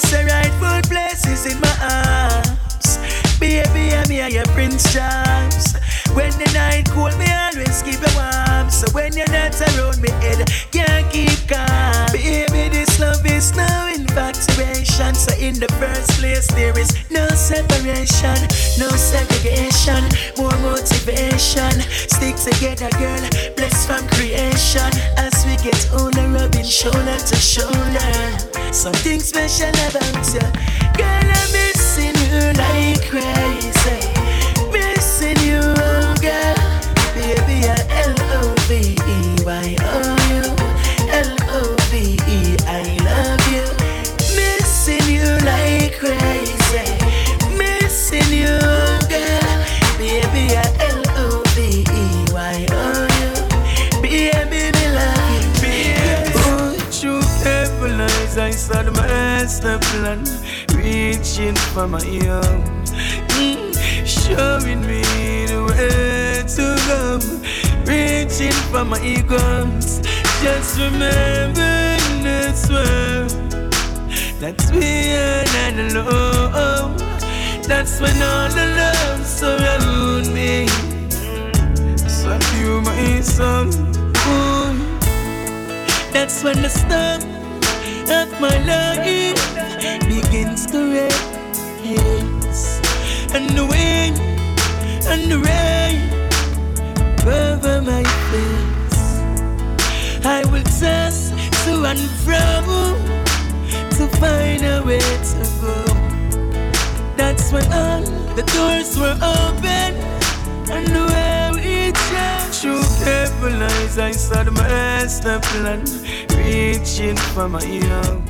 Speaker 2: Princess, the rightful place is in my arms. Baby, I'm here, your Prince Charles When the night cold, me always keep it warm. So when you're not around me head can't keep calm. Baby, this love is no So in the first place there is no separation No segregation, more motivation. Stick together girl, blessed from creation. As we get older, rubbing shoulder to shoulder. Something special about you. Girl, I'm missing you like crazy eyes the master plan Reaching for my arms mm, Showing me the way to go. Reaching for my egos Just remember this world. That's we are not alone. That's when all the love surround me. So you my son Ooh. That's when the storm of my life begins to rise And the wind and the rain over my face. I will toss to and fro To find a way to go. That's when all the doors were open And the way changed Through careful eyes I saw the master plan Reaching for my young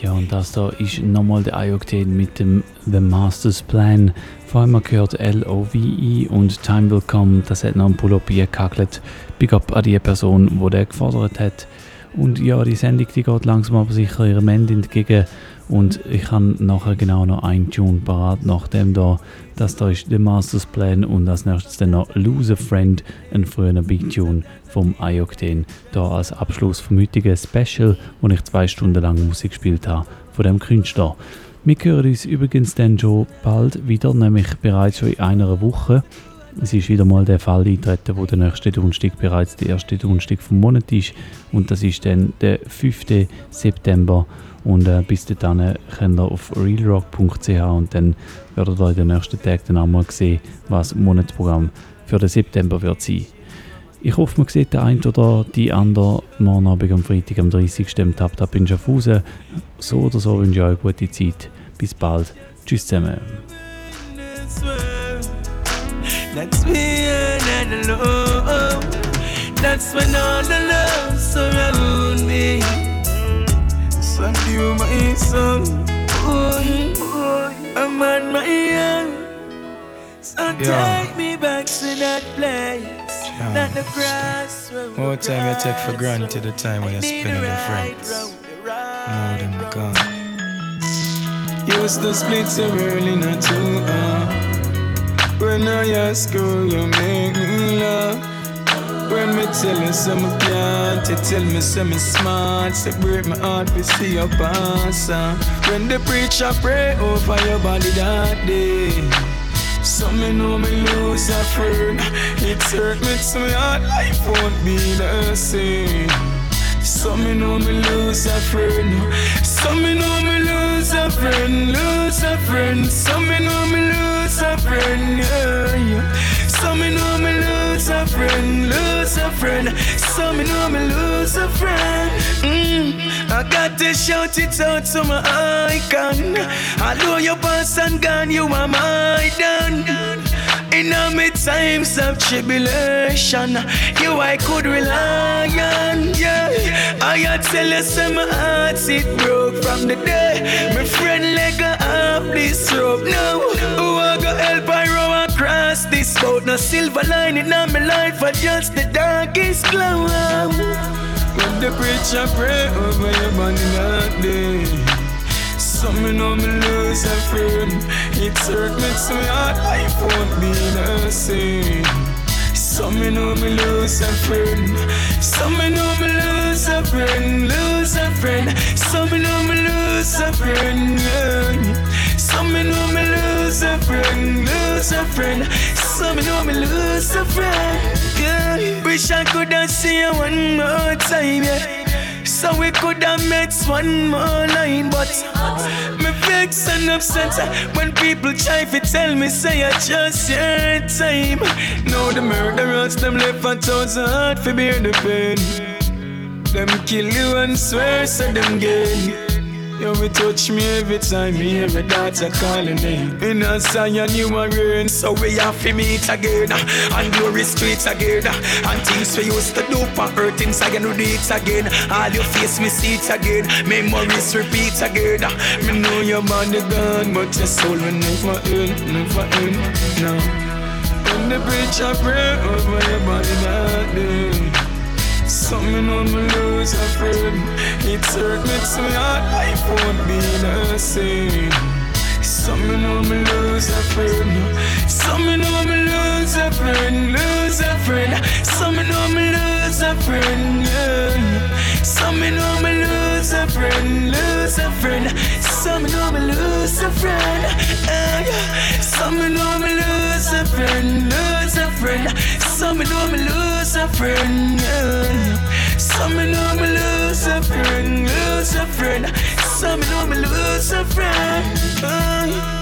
Speaker 3: Ja, und das da ist nochmal der Ioctane mit dem The Master's Plan. Vor allem gehört L-O-V-E und Time Will Come, das hat noch ein Pull-Up gekackelt. Big up an die Person, die der gefordert hat. Und ja, die Sendung die geht langsam aber sicher ihrem Ende entgegen. Und ich habe nachher genau noch ein Tune parat, nachdem da, das da ist The Master's Plan und als nächstes dann noch Lose a Friend, ein früher Big Tune vom iOctane, da als Abschluss vom heutigen Special, wo ich zwei Stunden lang Musik gespielt habe, von dem Künstler. Wir hören uns übrigens dann schon bald wieder, nämlich bereits schon in einer Woche. Es ist wieder mal der Fall eintreten, wo der nächste Donnerstag bereits der erste Donnerstag vom Monat ist und das ist dann der 5. September und äh, bis dahin könnt ihr auf realrock.ch und dann werdet ihr in den nächsten Tagen dann auch mal sehen, was das Monatsprogramm für den September wird sein. Ich hoffe, man sieht den einen oder die andere morgen Abend am Freitag am 30. im Tap Tap in Schaffhausen. So oder so wünsche ich euch eine gute Zeit. Bis bald. Tschüss zusammen.
Speaker 2: That's me and alone. That's when all the love surround me. Son, you my son. Boy, boy, I'm on my own. So
Speaker 5: Yeah.
Speaker 2: take me back to that place.
Speaker 5: Yeah.
Speaker 2: Not the grass where we
Speaker 5: More time you take for granted the time when you
Speaker 2: Need
Speaker 5: spend with your friends.
Speaker 2: round
Speaker 5: More than gone. Used to split so early, not too uh. When I ask you, you make me laugh. When me tell you some can't, you tell me some smart. Say break my heart to see your uh. When the preacher pray over your body that day. So me know me lose a friend. It hurt me to my heart, life won't be the same. So me know me lose a friend. So me know me lose a friend, lose a friend. So me know me lose a friend, yeah, yeah. So me know me lose a friend, lose a friend. So me know me lose a friend. Mm. I got to shout it out to my icon. Although your past and gone, you are my done. In all my times of tribulation, you I could rely on. Yeah, I tell you, say my heart it broke from the day. My friend let go off this rope now. Who I go help I row across this boat? No silver lining on my life, I just the darkest cloud. When the preacher pray over your body that day. So me know me lose a friend. It hurt me my heart, life won't be the same. So me know me lose a friend. So me know me lose a friend, lose a friend. So me know me lose a friend. Yeah. So me know me lose a friend, lose a friend. So me know me lose a friend. Wish I could have seen you one more time. Yeah. So we could have met one more line, but me vex and upset when people try to tell me say I just your time. Now the murderers them left a thousand heart for bear the pain. Them kill you and swear so them gain. You will touch me every time me hear my daughter calling name. In a Zion you are rain, so we have to meet again. And glory streets again. And things we used to do for earth things again, we do it again. All your face me see it again. Memories repeat again. Me know your body gone, but your soul will never end, never end. No. When the preacher pray over your body that day. So me know me lose a friend It hurt me heart Life won't be the same. So me know me lose a friend So me know me lose a friend Lose a friend So me know me lose a friend yeah. So me know me lose a friend Lose a friend So me know me lose a friend uh, yeah. So me know me lose a friend Lose a friend So me know me lose a friend yeah. So me know me lose a friend Lose a friend So me know me lose a friend uh,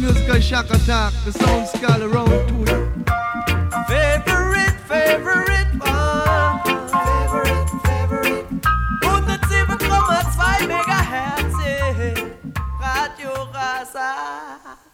Speaker 1: musical shock attack, the sound scale around to it.
Speaker 2: Favorite, favorite one, favorite, favorite. 107,5 megahertz, Radio Rasa.